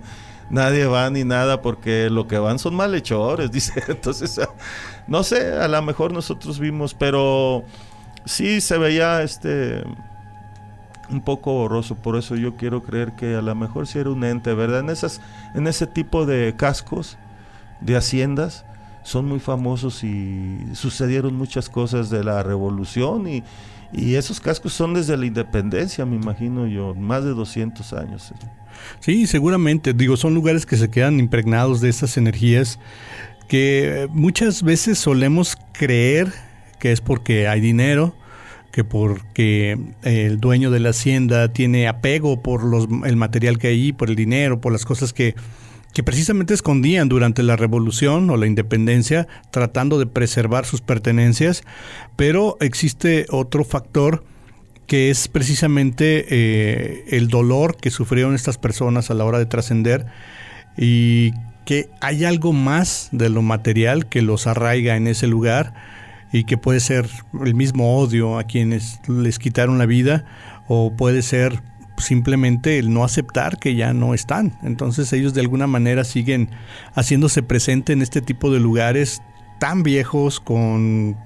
Nadie va ni nada porque lo que van son malhechores, dice. Entonces, no sé, a lo mejor nosotros vimos, pero sí se veía este un poco borroso, por eso yo quiero creer que a lo mejor sí era un ente, ¿verdad? En esas en ese tipo de cascos de haciendas son muy famosos y sucedieron muchas cosas de la revolución y, y esos cascos son desde la independencia, me imagino yo, más de 200 años. Sí, seguramente. Digo, son lugares que se quedan impregnados de esas energías que eh, muchas veces solemos creer que es porque hay dinero, que porque el dueño de la hacienda tiene apego por los, el material que hay, por el dinero, por las cosas que, que precisamente escondían durante la revolución o la independencia, tratando de preservar sus pertenencias, pero existe otro factor que es precisamente eh, el dolor que sufrieron estas personas a la hora de trascender y que hay algo más de lo material que los arraiga en ese lugar y que puede ser el mismo odio a quienes les quitaron la vida o puede ser simplemente el no aceptar que ya no están. Entonces ellos de alguna manera siguen haciéndose presente en este tipo de lugares tan viejos con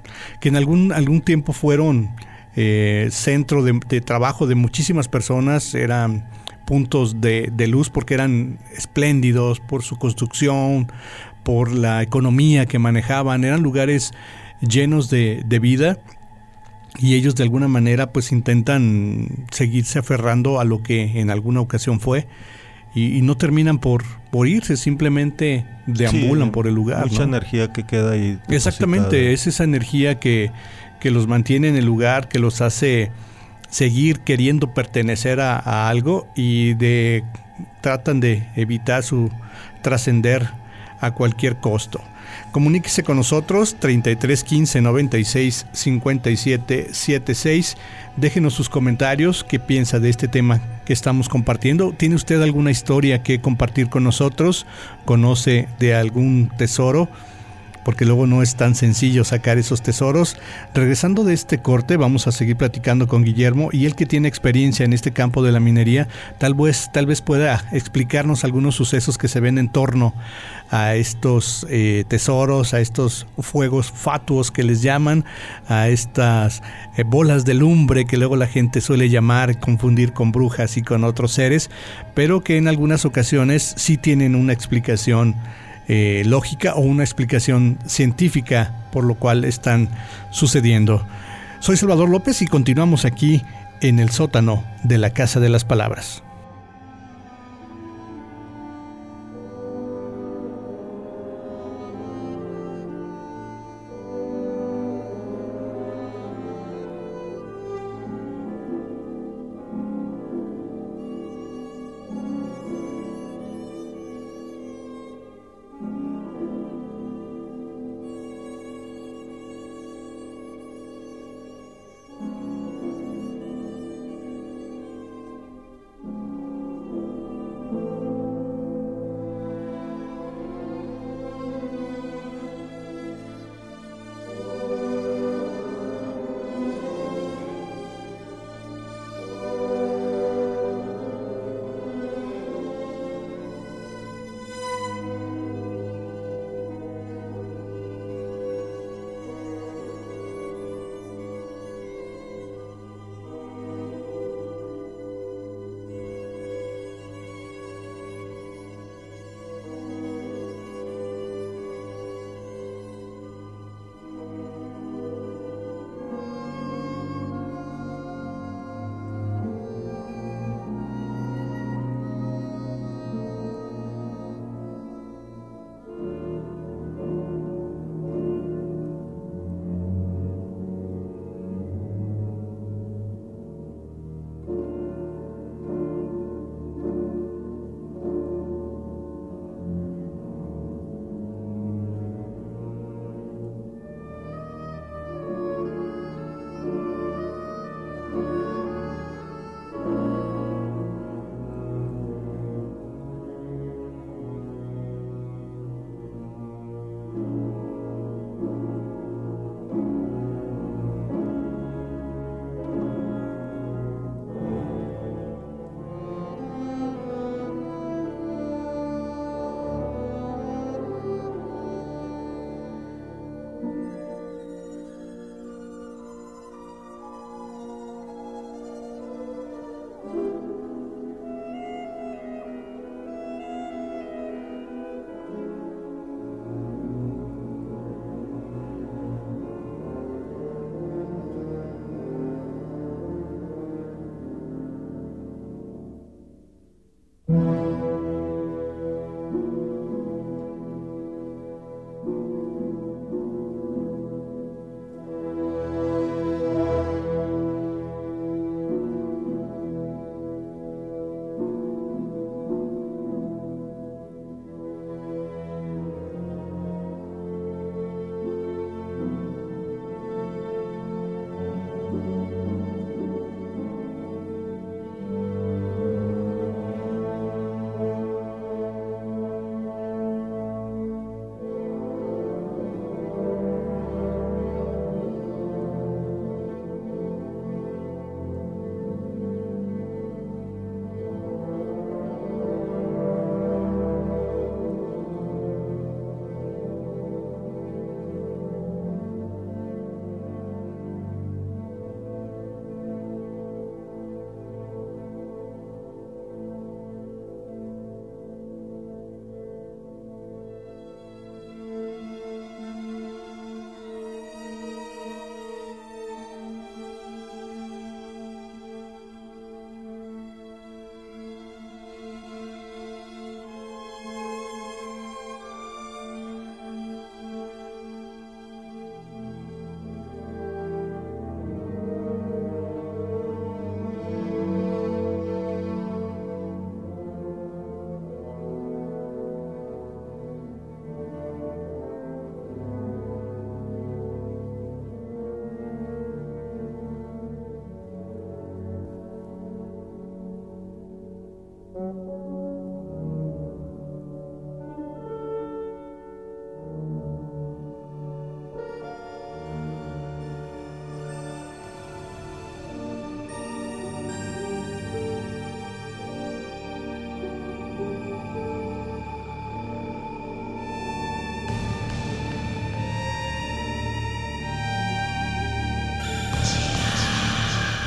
que en algún algún tiempo fueron eh, centro de, de, trabajo de muchísimas personas, eran puntos de, de, luz porque eran espléndidos por su construcción, por la economía que manejaban, eran lugares llenos de, de vida y ellos de alguna manera pues intentan seguirse aferrando a lo que en alguna ocasión fue y, y no terminan por, por irse, simplemente deambulan Sí, por el lugar. Mucha ¿no? energía que queda ahí. Exactamente, es esa energía que, que los mantiene en el lugar, que los hace seguir queriendo pertenecer a, a algo y de tratan de evitar su trascender a cualquier costo. Comuníquese con nosotros 33 15 96 57 76. Déjenos sus comentarios, qué piensa de este tema que estamos compartiendo. ¿Tiene usted alguna historia que compartir con nosotros? ¿Conoce de algún tesoro? Porque luego no es tan sencillo sacar esos tesoros. Regresando de este corte, vamos a seguir platicando con Guillermo y él que tiene experiencia en este campo de la minería, tal vez, tal vez pueda explicarnos algunos sucesos que se ven en torno a estos eh, tesoros, a estos fuegos fatuos que les llaman, a estas eh, bolas de lumbre que luego la gente suele llamar, confundir con brujas y con otros seres, pero que en algunas ocasiones sí tienen una explicación eh, lógica o una explicación científica por lo cual están sucediendo. Soy Salvador López y continuamos aquí en el sótano de la Casa de las Palabras.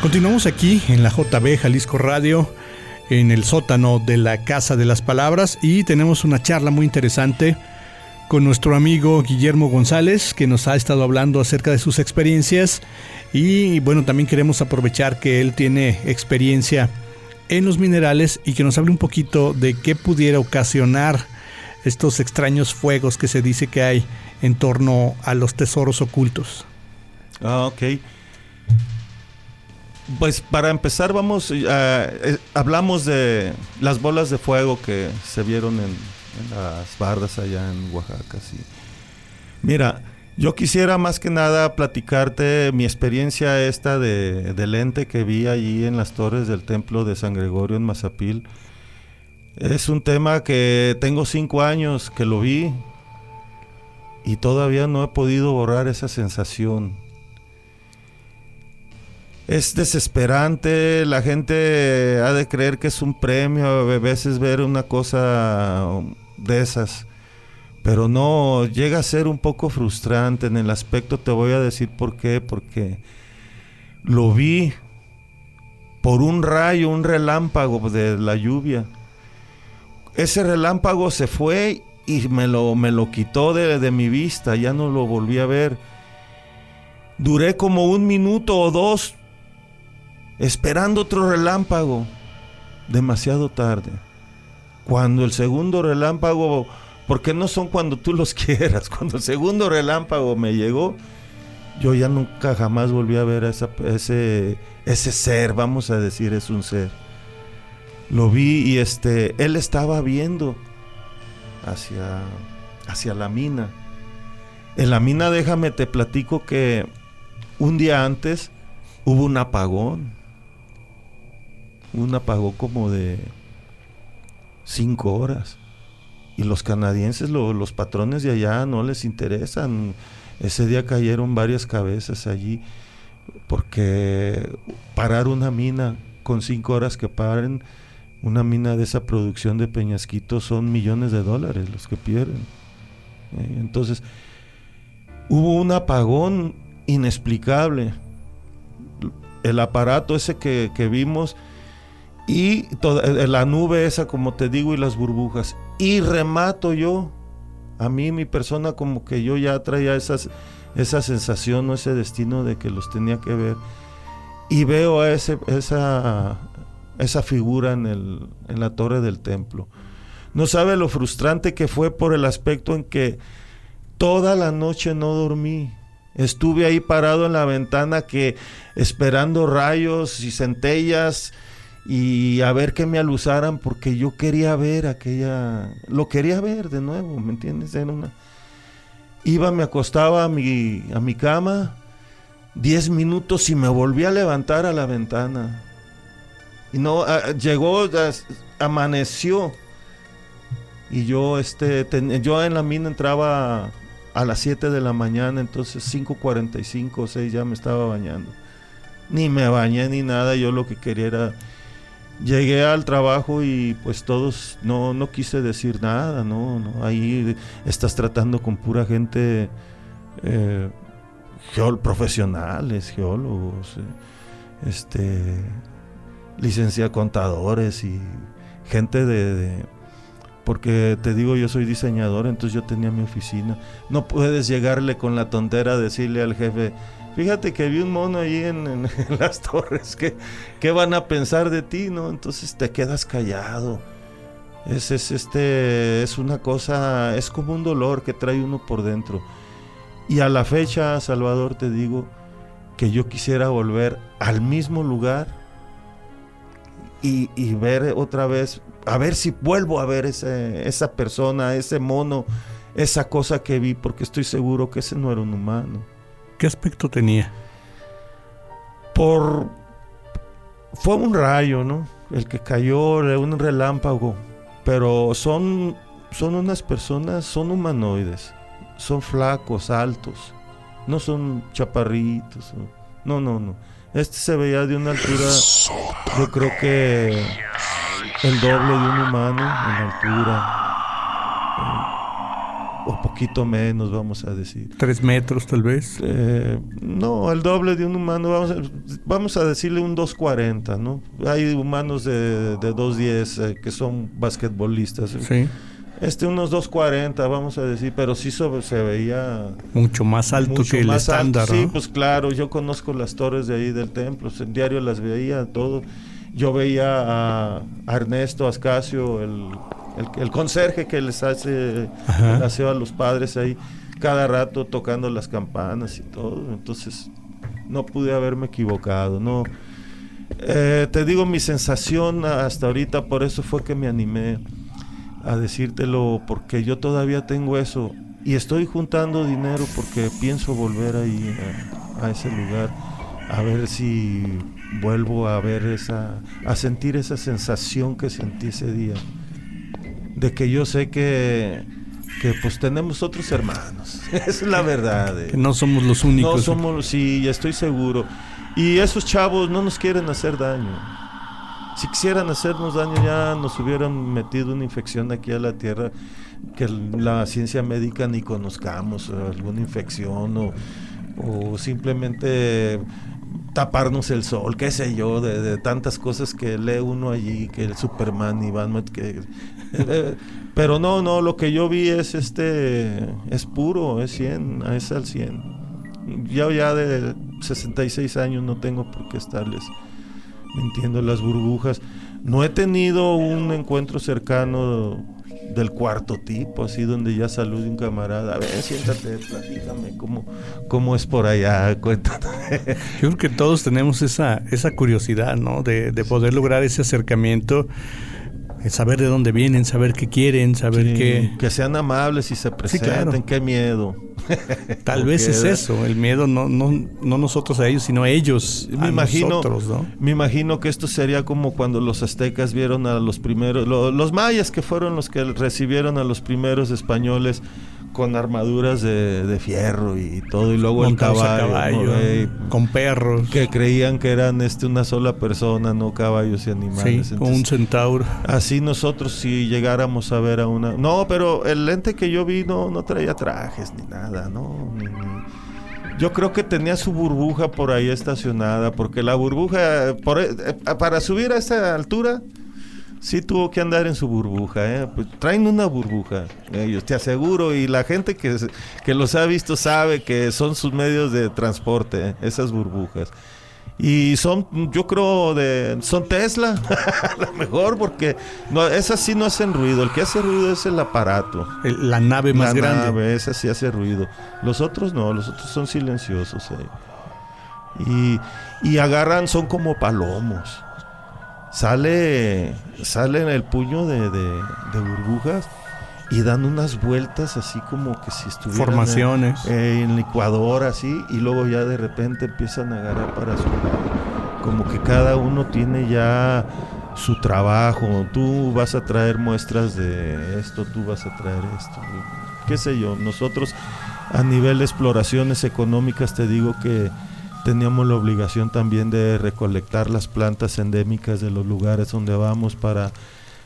Continuamos aquí en la JB Jalisco Radio, en el sótano de la Casa de las Palabras y tenemos una charla muy interesante con nuestro amigo Guillermo González, que nos ha estado hablando acerca de sus experiencias y bueno, también queremos aprovechar que él tiene experiencia en los minerales y que nos hable un poquito de qué pudiera ocasionar estos extraños fuegos que se dice que hay en torno a los tesoros ocultos. Ah, ok. Pues para empezar vamos, eh, hablamos de las bolas de fuego que se vieron en, las bardas allá en Oaxaca. Mira, yo quisiera más que nada platicarte mi experiencia esta de, de lente que vi allí en las torres del templo de San Gregorio en Mazapil. Es un tema que tengo cinco años que lo vi y todavía no he podido borrar esa sensación es desesperante, la gente ha de creer que es un premio, a veces ver una cosa de esas, pero no, llega a ser un poco frustrante en el aspecto, te voy a decir por qué, porque lo vi por un rayo, un relámpago de la lluvia. Ese relámpago se fue y me lo, me lo quitó de, de mi vista, ya no lo volví a ver. Duré como un minuto o dos esperando otro relámpago, demasiado tarde. Cuando el segundo relámpago, porque no son cuando tú los quieras, cuando el segundo relámpago me llegó, yo ya nunca jamás volví a ver ese, ese ser, vamos a decir, es un ser. Lo vi y este, él estaba viendo hacia, hacia la mina. En la mina, déjame te platico que un día antes hubo un apagón un apagón como de cinco horas. Y los canadienses, los patrones de allá no les interesan. Ese día cayeron varias cabezas allí porque parar una mina con cinco horas que paren una mina de esa producción de Peñasquito son millones de dólares los que pierden. Eh, entonces, hubo un apagón inexplicable. El aparato ese que vimos y toda, eh, la nube esa, como te digo, y las burbujas. Y remato yo, a mí, mi persona, como que yo ya traía esas, esa sensación o ese destino de que los tenía que ver. Y veo a ese, esa, esa figura en, el, en la torre del templo. No sabe lo frustrante que fue por el aspecto en que toda la noche no dormí. Estuve ahí parado en la ventana que esperando rayos y centellas y a ver que me alusaran porque yo quería ver aquella, lo quería ver de nuevo, ¿me entiendes? Era una... Iba, me acostaba a mi, a mi cama, diez minutos y me volví a levantar a la ventana. Y no, llegó, amaneció. Y yo, este, yo en la mina entraba a las 7 de la mañana, entonces 5.45 o 6 ya me estaba bañando. Ni me bañé ni nada, yo lo que quería era llegué al trabajo y pues todos, no, no quise decir nada, no, no, ahí estás tratando con pura gente, eh, profesionales, geólogos, eh, este, licenciados contadores y gente de, porque te digo, yo soy diseñador, entonces yo tenía mi oficina. No puedes llegarle con la tontera decirle al jefe, fíjate que vi un mono ahí en, las torres, ¿qué, ¿qué, van a pensar de ti? no Entonces te quedas callado. Es, es, este, es una cosa, es como un dolor que trae uno por dentro. Y a la fecha, Salvador, te digo que yo quisiera volver al mismo lugar y, y ver otra vez, a ver si vuelvo a ver ese, esa persona, ese mono, esa cosa que vi, porque estoy seguro que ese no era un humano. ¿Qué aspecto tenía? Por... Fue un rayo, ¿no? El que cayó, un relámpago. Pero son, son unas personas, son humanoides. Son flacos, altos. No son chaparritos. No, no, no. Este se veía de una altura, yo creo que el doble de un humano en altura. O poquito menos, vamos a decir. Tres metros tal vez. Eh, no, el doble de un humano, vamos a, vamos a decirle un 240, ¿no? Hay humanos de, de 210 eh, que son basquetbolistas. Sí. Este unos 240, vamos a decir, pero sí sobre- se veía Mucho más alto mucho que el más alto. estándar, Sí, ¿no? pues claro, yo conozco las torres de ahí del templo, en diario las veía, todo. Yo veía a, a Ernesto Ascasio, el, el, el conserje que les hace aseo a los padres ahí, cada rato tocando las campanas y todo. Entonces, no pude haberme equivocado, no. Eh, te digo, mi sensación hasta ahorita, por eso fue que me animé a decírtelo, porque yo todavía tengo eso y estoy juntando dinero porque pienso volver ahí a, a ese lugar, a ver si vuelvo a ver esa, a sentir esa sensación que sentí ese día, de que yo sé que, que pues tenemos otros hermanos, es la verdad. eh. Que no somos los únicos. No somos, sí, estoy seguro. Y esos chavos no nos quieren hacer daño. Si quisieran hacernos daño ya nos hubieran metido una infección aquí a la tierra que la ciencia médica ni conozcamos, alguna infección o, o simplemente taparnos el sol, qué sé yo, de, tantas cosas que lee uno allí, que el Superman y Batman, que... eh, pero no, no, lo que yo vi es este, es puro, es 100, es al 100 yo ya de 66 años no tengo por qué estarles mintiendo las burbujas. No he tenido un encuentro cercano del cuarto tipo, así donde ya salude un camarada. A ver, siéntate, platícame cómo, cómo es por allá, cuéntame. Yo creo que todos tenemos esa, esa curiosidad, ¿no? De, de poder lograr ese acercamiento, eh, saber de dónde vienen, saber qué quieren, saber Sí, qué... que sean amables y se presenten, claro. qué miedo. Tal vez es eso, el miedo no, no, no nosotros a ellos, sino ellos Me a imagino, nosotros, ¿no? me imagino que esto sería como cuando los aztecas vieron a los primeros, lo- los mayas que fueron los que recibieron a los primeros españoles con armaduras de, de fierro y todo, y luego Montados el caballo, caballo. Ey, con perros, que creían que eran este una sola persona, no caballos y sí, animales. con un Entonces, centauro. Así nosotros si llegáramos a ver a una... No, pero el lente que yo vi no, no traía trajes ni nada, ¿no? Ni- ni- Yo creo que tenía su burbuja por ahí estacionada, porque la burbuja, por, e- eh, para subir a esa altura, sí tuvo que andar en su burbuja, ¿eh? Pues traen una burbuja, ellos, te aseguro, y la gente que, que los ha visto sabe que son sus medios de transporte, ¿eh? esas burbujas. Y son, yo creo, de, son Tesla, a lo mejor, porque no, esas sí no hacen ruido. El que hace ruido es el aparato. El- la nave más La grande. nave, esa sí hace ruido. Los otros no, los otros son silenciosos. eh. Y, y agarran, son como palomos. Sale, sale en el puño de, de- de burbujas y dan unas vueltas así como que si estuvieran en- Formaciones. eh, en licuadora así y luego ya de repente empiezan a agarrar para su lado. Como que cada uno tiene ya su trabajo. Tú vas a traer muestras de esto, tú vas a traer esto. Qué sé yo, nosotros a nivel de exploraciones económicas te digo que teníamos la obligación también de recolectar las plantas endémicas de los lugares donde vamos para...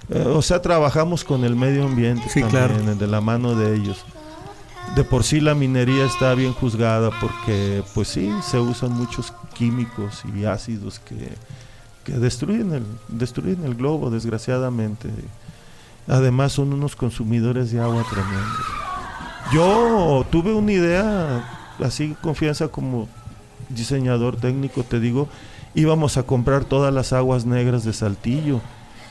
eh, o sea, trabajamos con el medio ambiente Sí, también, claro. de la mano de ellos. De por sí la minería está bien juzgada porque, pues sí, se usan muchos químicos y ácidos que, que destruyen, el, destruyen el globo, desgraciadamente. Además son unos consumidores de agua tremendos. Yo tuve una idea, así confianza como diseñador técnico, te digo, íbamos a comprar todas las aguas negras de Saltillo,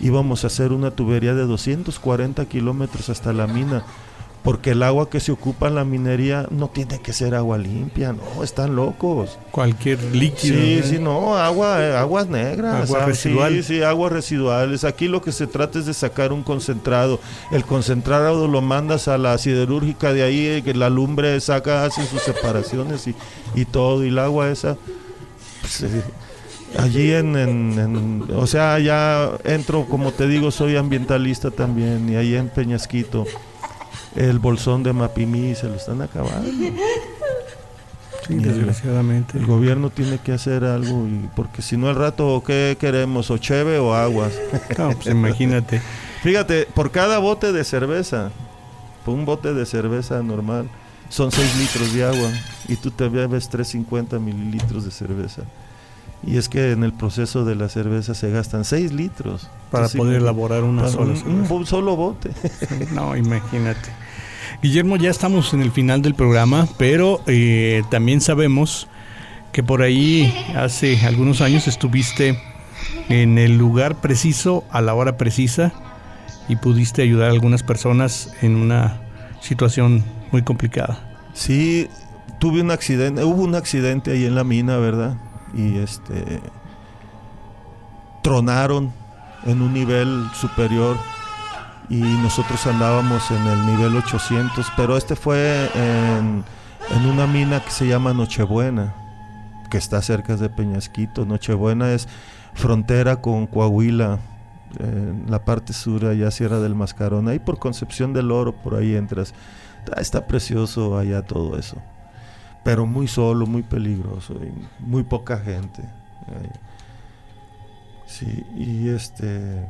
íbamos a hacer una tubería de 240 kilómetros hasta la mina, porque el agua que se ocupa en la minería no tiene que ser agua limpia, no, están locos. Cualquier líquido. Sí, ¿eh? sí, no, agua, aguas negras. Agua ah, residual. Sí, sí, aguas residuales. Aquí lo que se trata es de sacar un concentrado. El concentrado lo mandas a la siderúrgica de ahí, eh, que la lumbre saca, hace sus separaciones y, y todo. Y el agua esa, pues, eh, allí en, en- en- o sea, ya entro, como te digo, soy ambientalista también. Y ahí en Peñasquito, el bolsón de Mapimí se lo están acabando. Sí, desgraciadamente. El gobierno tiene que hacer algo y porque si no al rato qué queremos o cheve o aguas. No, pues imagínate. Fíjate, por cada bote de cerveza Por un bote de cerveza normal son 6 litros de agua y tú te bebes 350 mililitros de cerveza. Y es que en el proceso de la cerveza se gastan 6 litros. Para Entonces, poder elaborar una sola un, un cerveza. bo- solo bote. No, imagínate. Guillermo, ya estamos en el final del programa, pero eh, también sabemos que por ahí hace algunos años estuviste en el lugar preciso, a la hora precisa, y pudiste ayudar a algunas personas en una situación muy complicada. Sí, tuve un accidente, hubo un accidente ahí en la mina, ¿verdad? Y este tronaron en un nivel superior y nosotros andábamos en el nivel 800, pero este fue en, una mina que se llama Nochebuena, que está cerca de Peñasquito. Nochebuena es frontera con Coahuila, en la parte sur, allá Sierra del Mascarón, ahí por Concepción del Oro, por ahí entras. Está, está precioso allá todo eso. Pero muy solo, muy peligroso y muy poca gente. Sí, y este.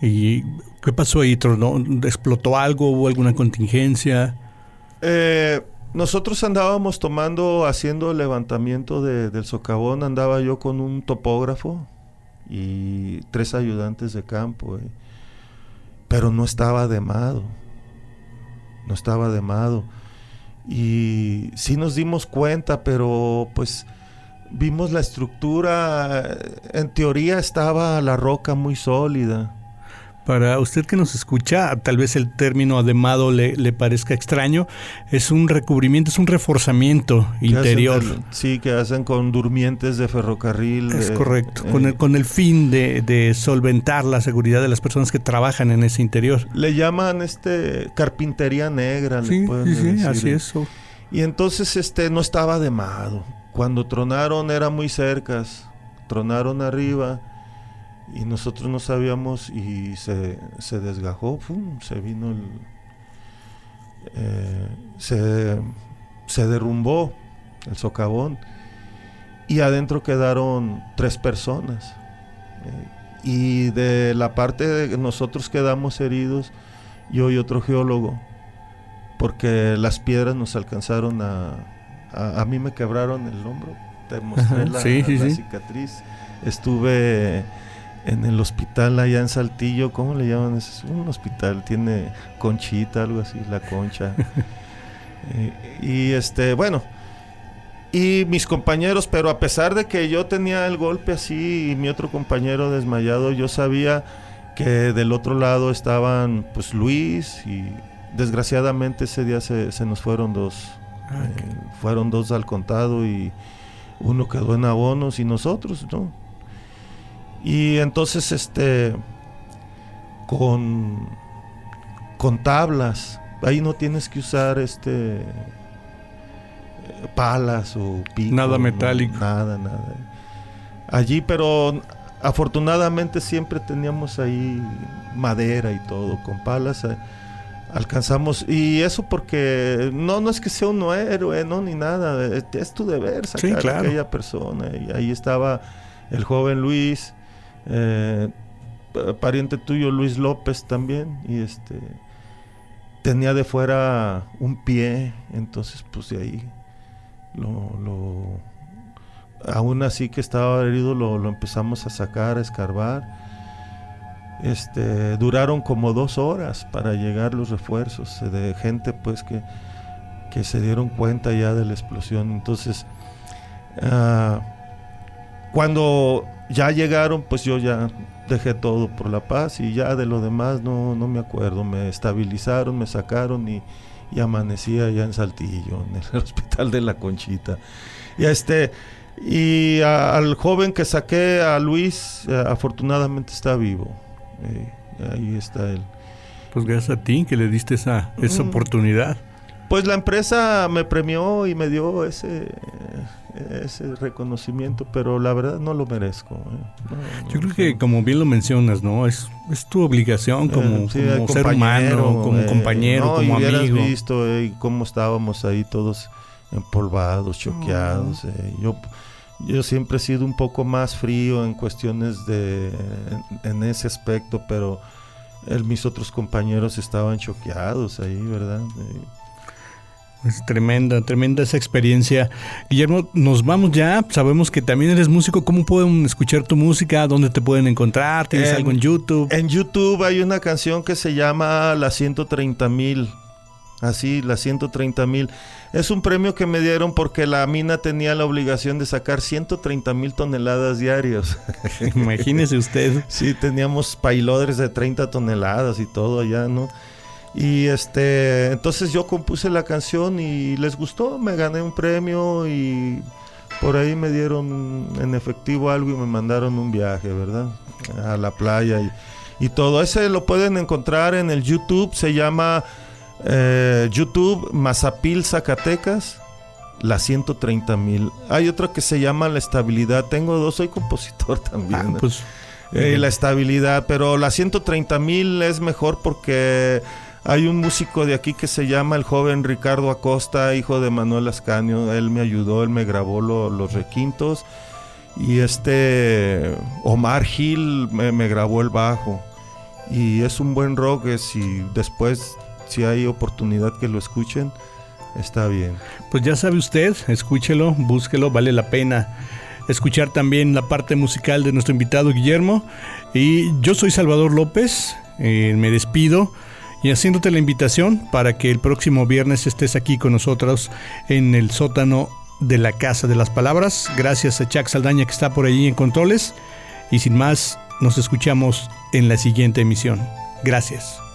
¿Y qué pasó ahí? ¿Tronó? ¿Explotó algo? ¿Hubo alguna contingencia? eh, nosotros andábamos tomando, haciendo el levantamiento de- del socavón. Andaba yo con un topógrafo y tres ayudantes de campo. eh. Pero no estaba demado. No estaba demado. Y sí nos dimos cuenta, pero pues vimos la estructura. En teoría estaba la roca muy sólida. Para usted que nos escucha, tal vez el término ademado le, le parezca extraño. Es un recubrimiento, es un reforzamiento hacen interior. del- sí, que hacen con durmientes de ferrocarril. Es eh, correcto, eh, con, el, con el fin de, de solventar la seguridad de las personas que trabajan en ese interior. Le llaman este carpintería negra, le Sí, pueden sí, sí, decir. así es. Y entonces este no estaba demado. Cuando tronaron era muy cercas. Tronaron arriba y nosotros no sabíamos y se, se desgajó, ¡fum! se vino el... eh, se, se derrumbó el socavón y adentro quedaron tres personas. Eh, y de la parte de nosotros quedamos heridos, yo y otro geólogo porque las piedras nos alcanzaron a, a, a mí me quebraron el hombro te mostré Ajá, la, sí, sí, la sí. cicatriz estuve en el hospital allá en Saltillo ¿cómo le llaman? Es un hospital tiene conchita algo así la concha Eh, y este bueno y mis compañeros pero a pesar de que yo tenía el golpe así y mi otro compañero desmayado yo sabía que del otro lado estaban pues Luis y desgraciadamente ese día se, se nos fueron dos. Ah, Eh, fueron dos al contado y uno quedó en abonos y nosotros, ¿no? Y entonces este con con tablas, ahí no tienes que usar este eh, palas o picos, Nada no, metálico. nada, nada. Allí, pero afortunadamente siempre teníamos ahí madera y todo, con palas eh, alcanzamos y eso porque no no es que sea un héroe no ni nada es, es tu deber sacar a claro. aquella persona y ahí estaba el joven Luis eh, pa- pariente tuyo Luis López también y este tenía de fuera un pie entonces pues de ahí lo, lo aún así que estaba herido lo, lo empezamos a sacar a escarbar este, duraron como dos horas para llegar los refuerzos eh, de gente pues que, que se dieron cuenta ya de la explosión. Entonces, ah, cuando ya llegaron, pues yo ya dejé todo por la paz y ya de lo demás no, no me acuerdo. Me estabilizaron, me sacaron y, y amanecí allá en Saltillo, en el hospital de la Conchita. Y este... Y a- al joven que saqué, a Luis, eh, afortunadamente está vivo. Eh, ahí está él. Pues gracias a ti que le diste esa, esa Mm. oportunidad. Pues la empresa me premió y me dio ese, ese reconocimiento, pero la verdad no lo merezco. eh. No, Yo creo que como bien lo mencionas, ¿no? Es, es tu obligación como, Eh, sí, como el ser humano, como eh, compañero, no, y como hubieras amigo. visto eh, cómo estábamos ahí todos empolvados, choqueados. eh. Yo, yo siempre he sido un poco más frío en cuestiones de en, en ese aspecto, pero el- mis otros compañeros estaban choqueados ahí, ¿verdad? Es tremenda, tremenda esa experiencia. Guillermo, nos vamos ya. Sabemos que también eres músico. ¿Cómo pueden escuchar tu música? ¿Dónde te pueden encontrar? ¿Tienes En- algo en YouTube? En YouTube hay una canción que se llama La 130 mil. Así, La 130 mil. Es un premio que me dieron porque la mina tenía la obligación de sacar 130 mil toneladas diarios. Imagínese usted. Sí, teníamos payloaders de 30 toneladas y todo allá, ¿no? Y este, entonces yo compuse la canción y les gustó, me gané un premio y por ahí me dieron en efectivo algo y me mandaron un viaje, ¿verdad? A la playa y, y todo. Ese lo pueden encontrar en el YouTube, se llama eh, YouTube Mazapil Zacatecas. La 130 mil. Hay otra que se llama La Estabilidad. Tengo dos, soy compositor también. Ah, pues Eh, la estabilidad, pero la 130 mil es mejor porque hay un músico de aquí que se llama el joven Ricardo Acosta, hijo de Manuel Ascanio. Él me ayudó, él me grabó lo- los requintos. Y este Omar Gil me, grabó el bajo. Y es un buen rock, es, si después, si hay oportunidad que lo escuchen, está bien. Pues ya sabe usted, escúchelo, búsquelo, vale la pena escuchar también la parte musical de nuestro invitado Guillermo. Y yo soy Salvador López, eh, me despido y haciéndote la invitación para que el próximo viernes estés aquí con nosotros en el sótano de la Casa de las Palabras. Gracias a Chuck Saldaña que está por allí en controles. Y sin más, nos escuchamos en la siguiente emisión. Gracias.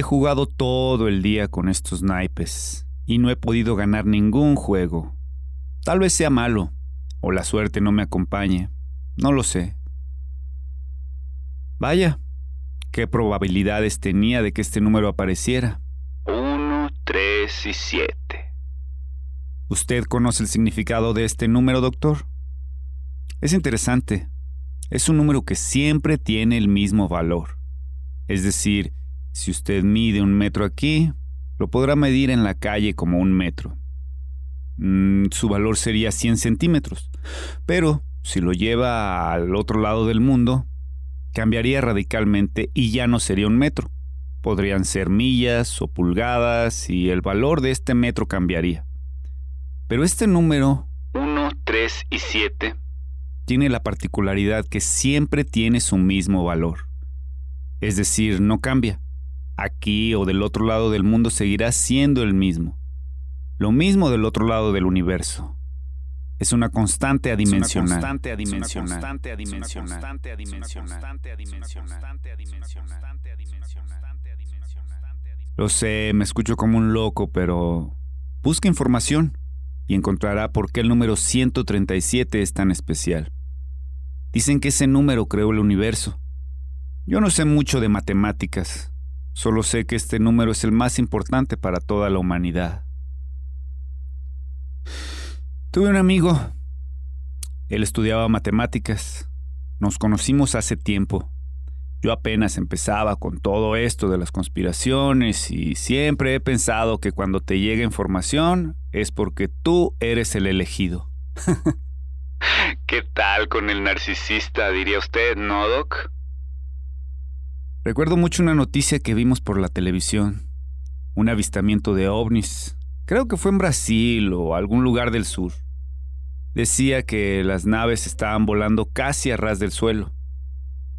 He jugado todo el día con estos naipes y no he podido ganar ningún juego. Tal vez sea malo, o la suerte no me acompañe, no lo sé. Vaya, qué probabilidades tenía de que este número apareciera. 1, 3 y 7. ¿Usted conoce el significado de este número, doctor? Es interesante. Es un número que siempre tiene el mismo valor. Es decir, si usted mide un metro aquí, lo podrá medir en la calle como un metro. Mm, su valor sería 100 centímetros. Pero si lo lleva al otro lado del mundo, cambiaría radicalmente y ya no sería un metro. Podrían ser millas o pulgadas y el valor de este metro cambiaría. Pero este número 1, 3 y 7 tiene la particularidad que siempre tiene su mismo valor. Es decir, no cambia. Aquí o del otro lado del mundo seguirá siendo el mismo. Lo mismo del otro lado del universo. Es una constante adimensional. constante adimensional. Lo sé, me escucho como un loco, pero busca información y encontrará por qué el número 137 es tan especial. Dicen que ese número creó el universo. Yo no sé mucho de matemáticas, solo sé que este número es el más importante para toda la humanidad. Tuve un amigo. Él estudiaba matemáticas. Nos conocimos hace tiempo. Yo apenas empezaba con todo esto de las conspiraciones y siempre he pensado que cuando te llega información es porque tú eres el elegido. ¿Qué tal con el narcisista, diría usted, no, Doc? Recuerdo mucho una noticia que vimos por la televisión. Un avistamiento de ovnis Creo que fue en Brasil o algún lugar del sur. Decía que las naves estaban volando casi a ras del suelo.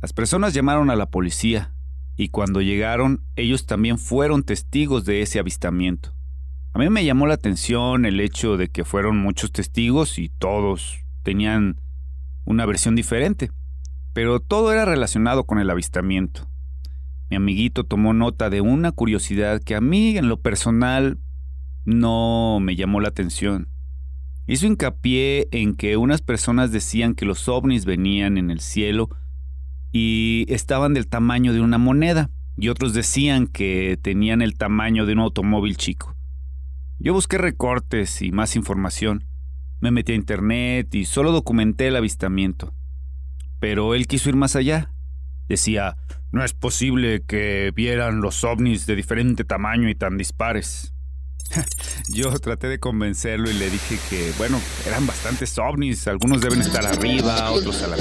Las personas llamaron a la policía y cuando llegaron ellos también fueron testigos de ese avistamiento. A mí me llamó la atención el hecho de que fueron muchos testigos y todos tenían una versión diferente, pero todo era relacionado con el avistamiento. Mi amiguito tomó nota de una curiosidad que a mí en lo personal no me llamó la atención. Hizo hincapié en que unas personas decían que los ovnis venían en el cielo y estaban del tamaño de una moneda, y otros decían que tenían el tamaño de un automóvil chico. Yo busqué recortes y más información. Me metí a internet y solo documenté el avistamiento. Pero él quiso ir más allá. Decía, no es posible que vieran los ovnis de diferente tamaño y tan dispares. Yo traté de convencerlo y le dije que, bueno, eran bastantes ovnis, algunos deben estar arriba, otros a la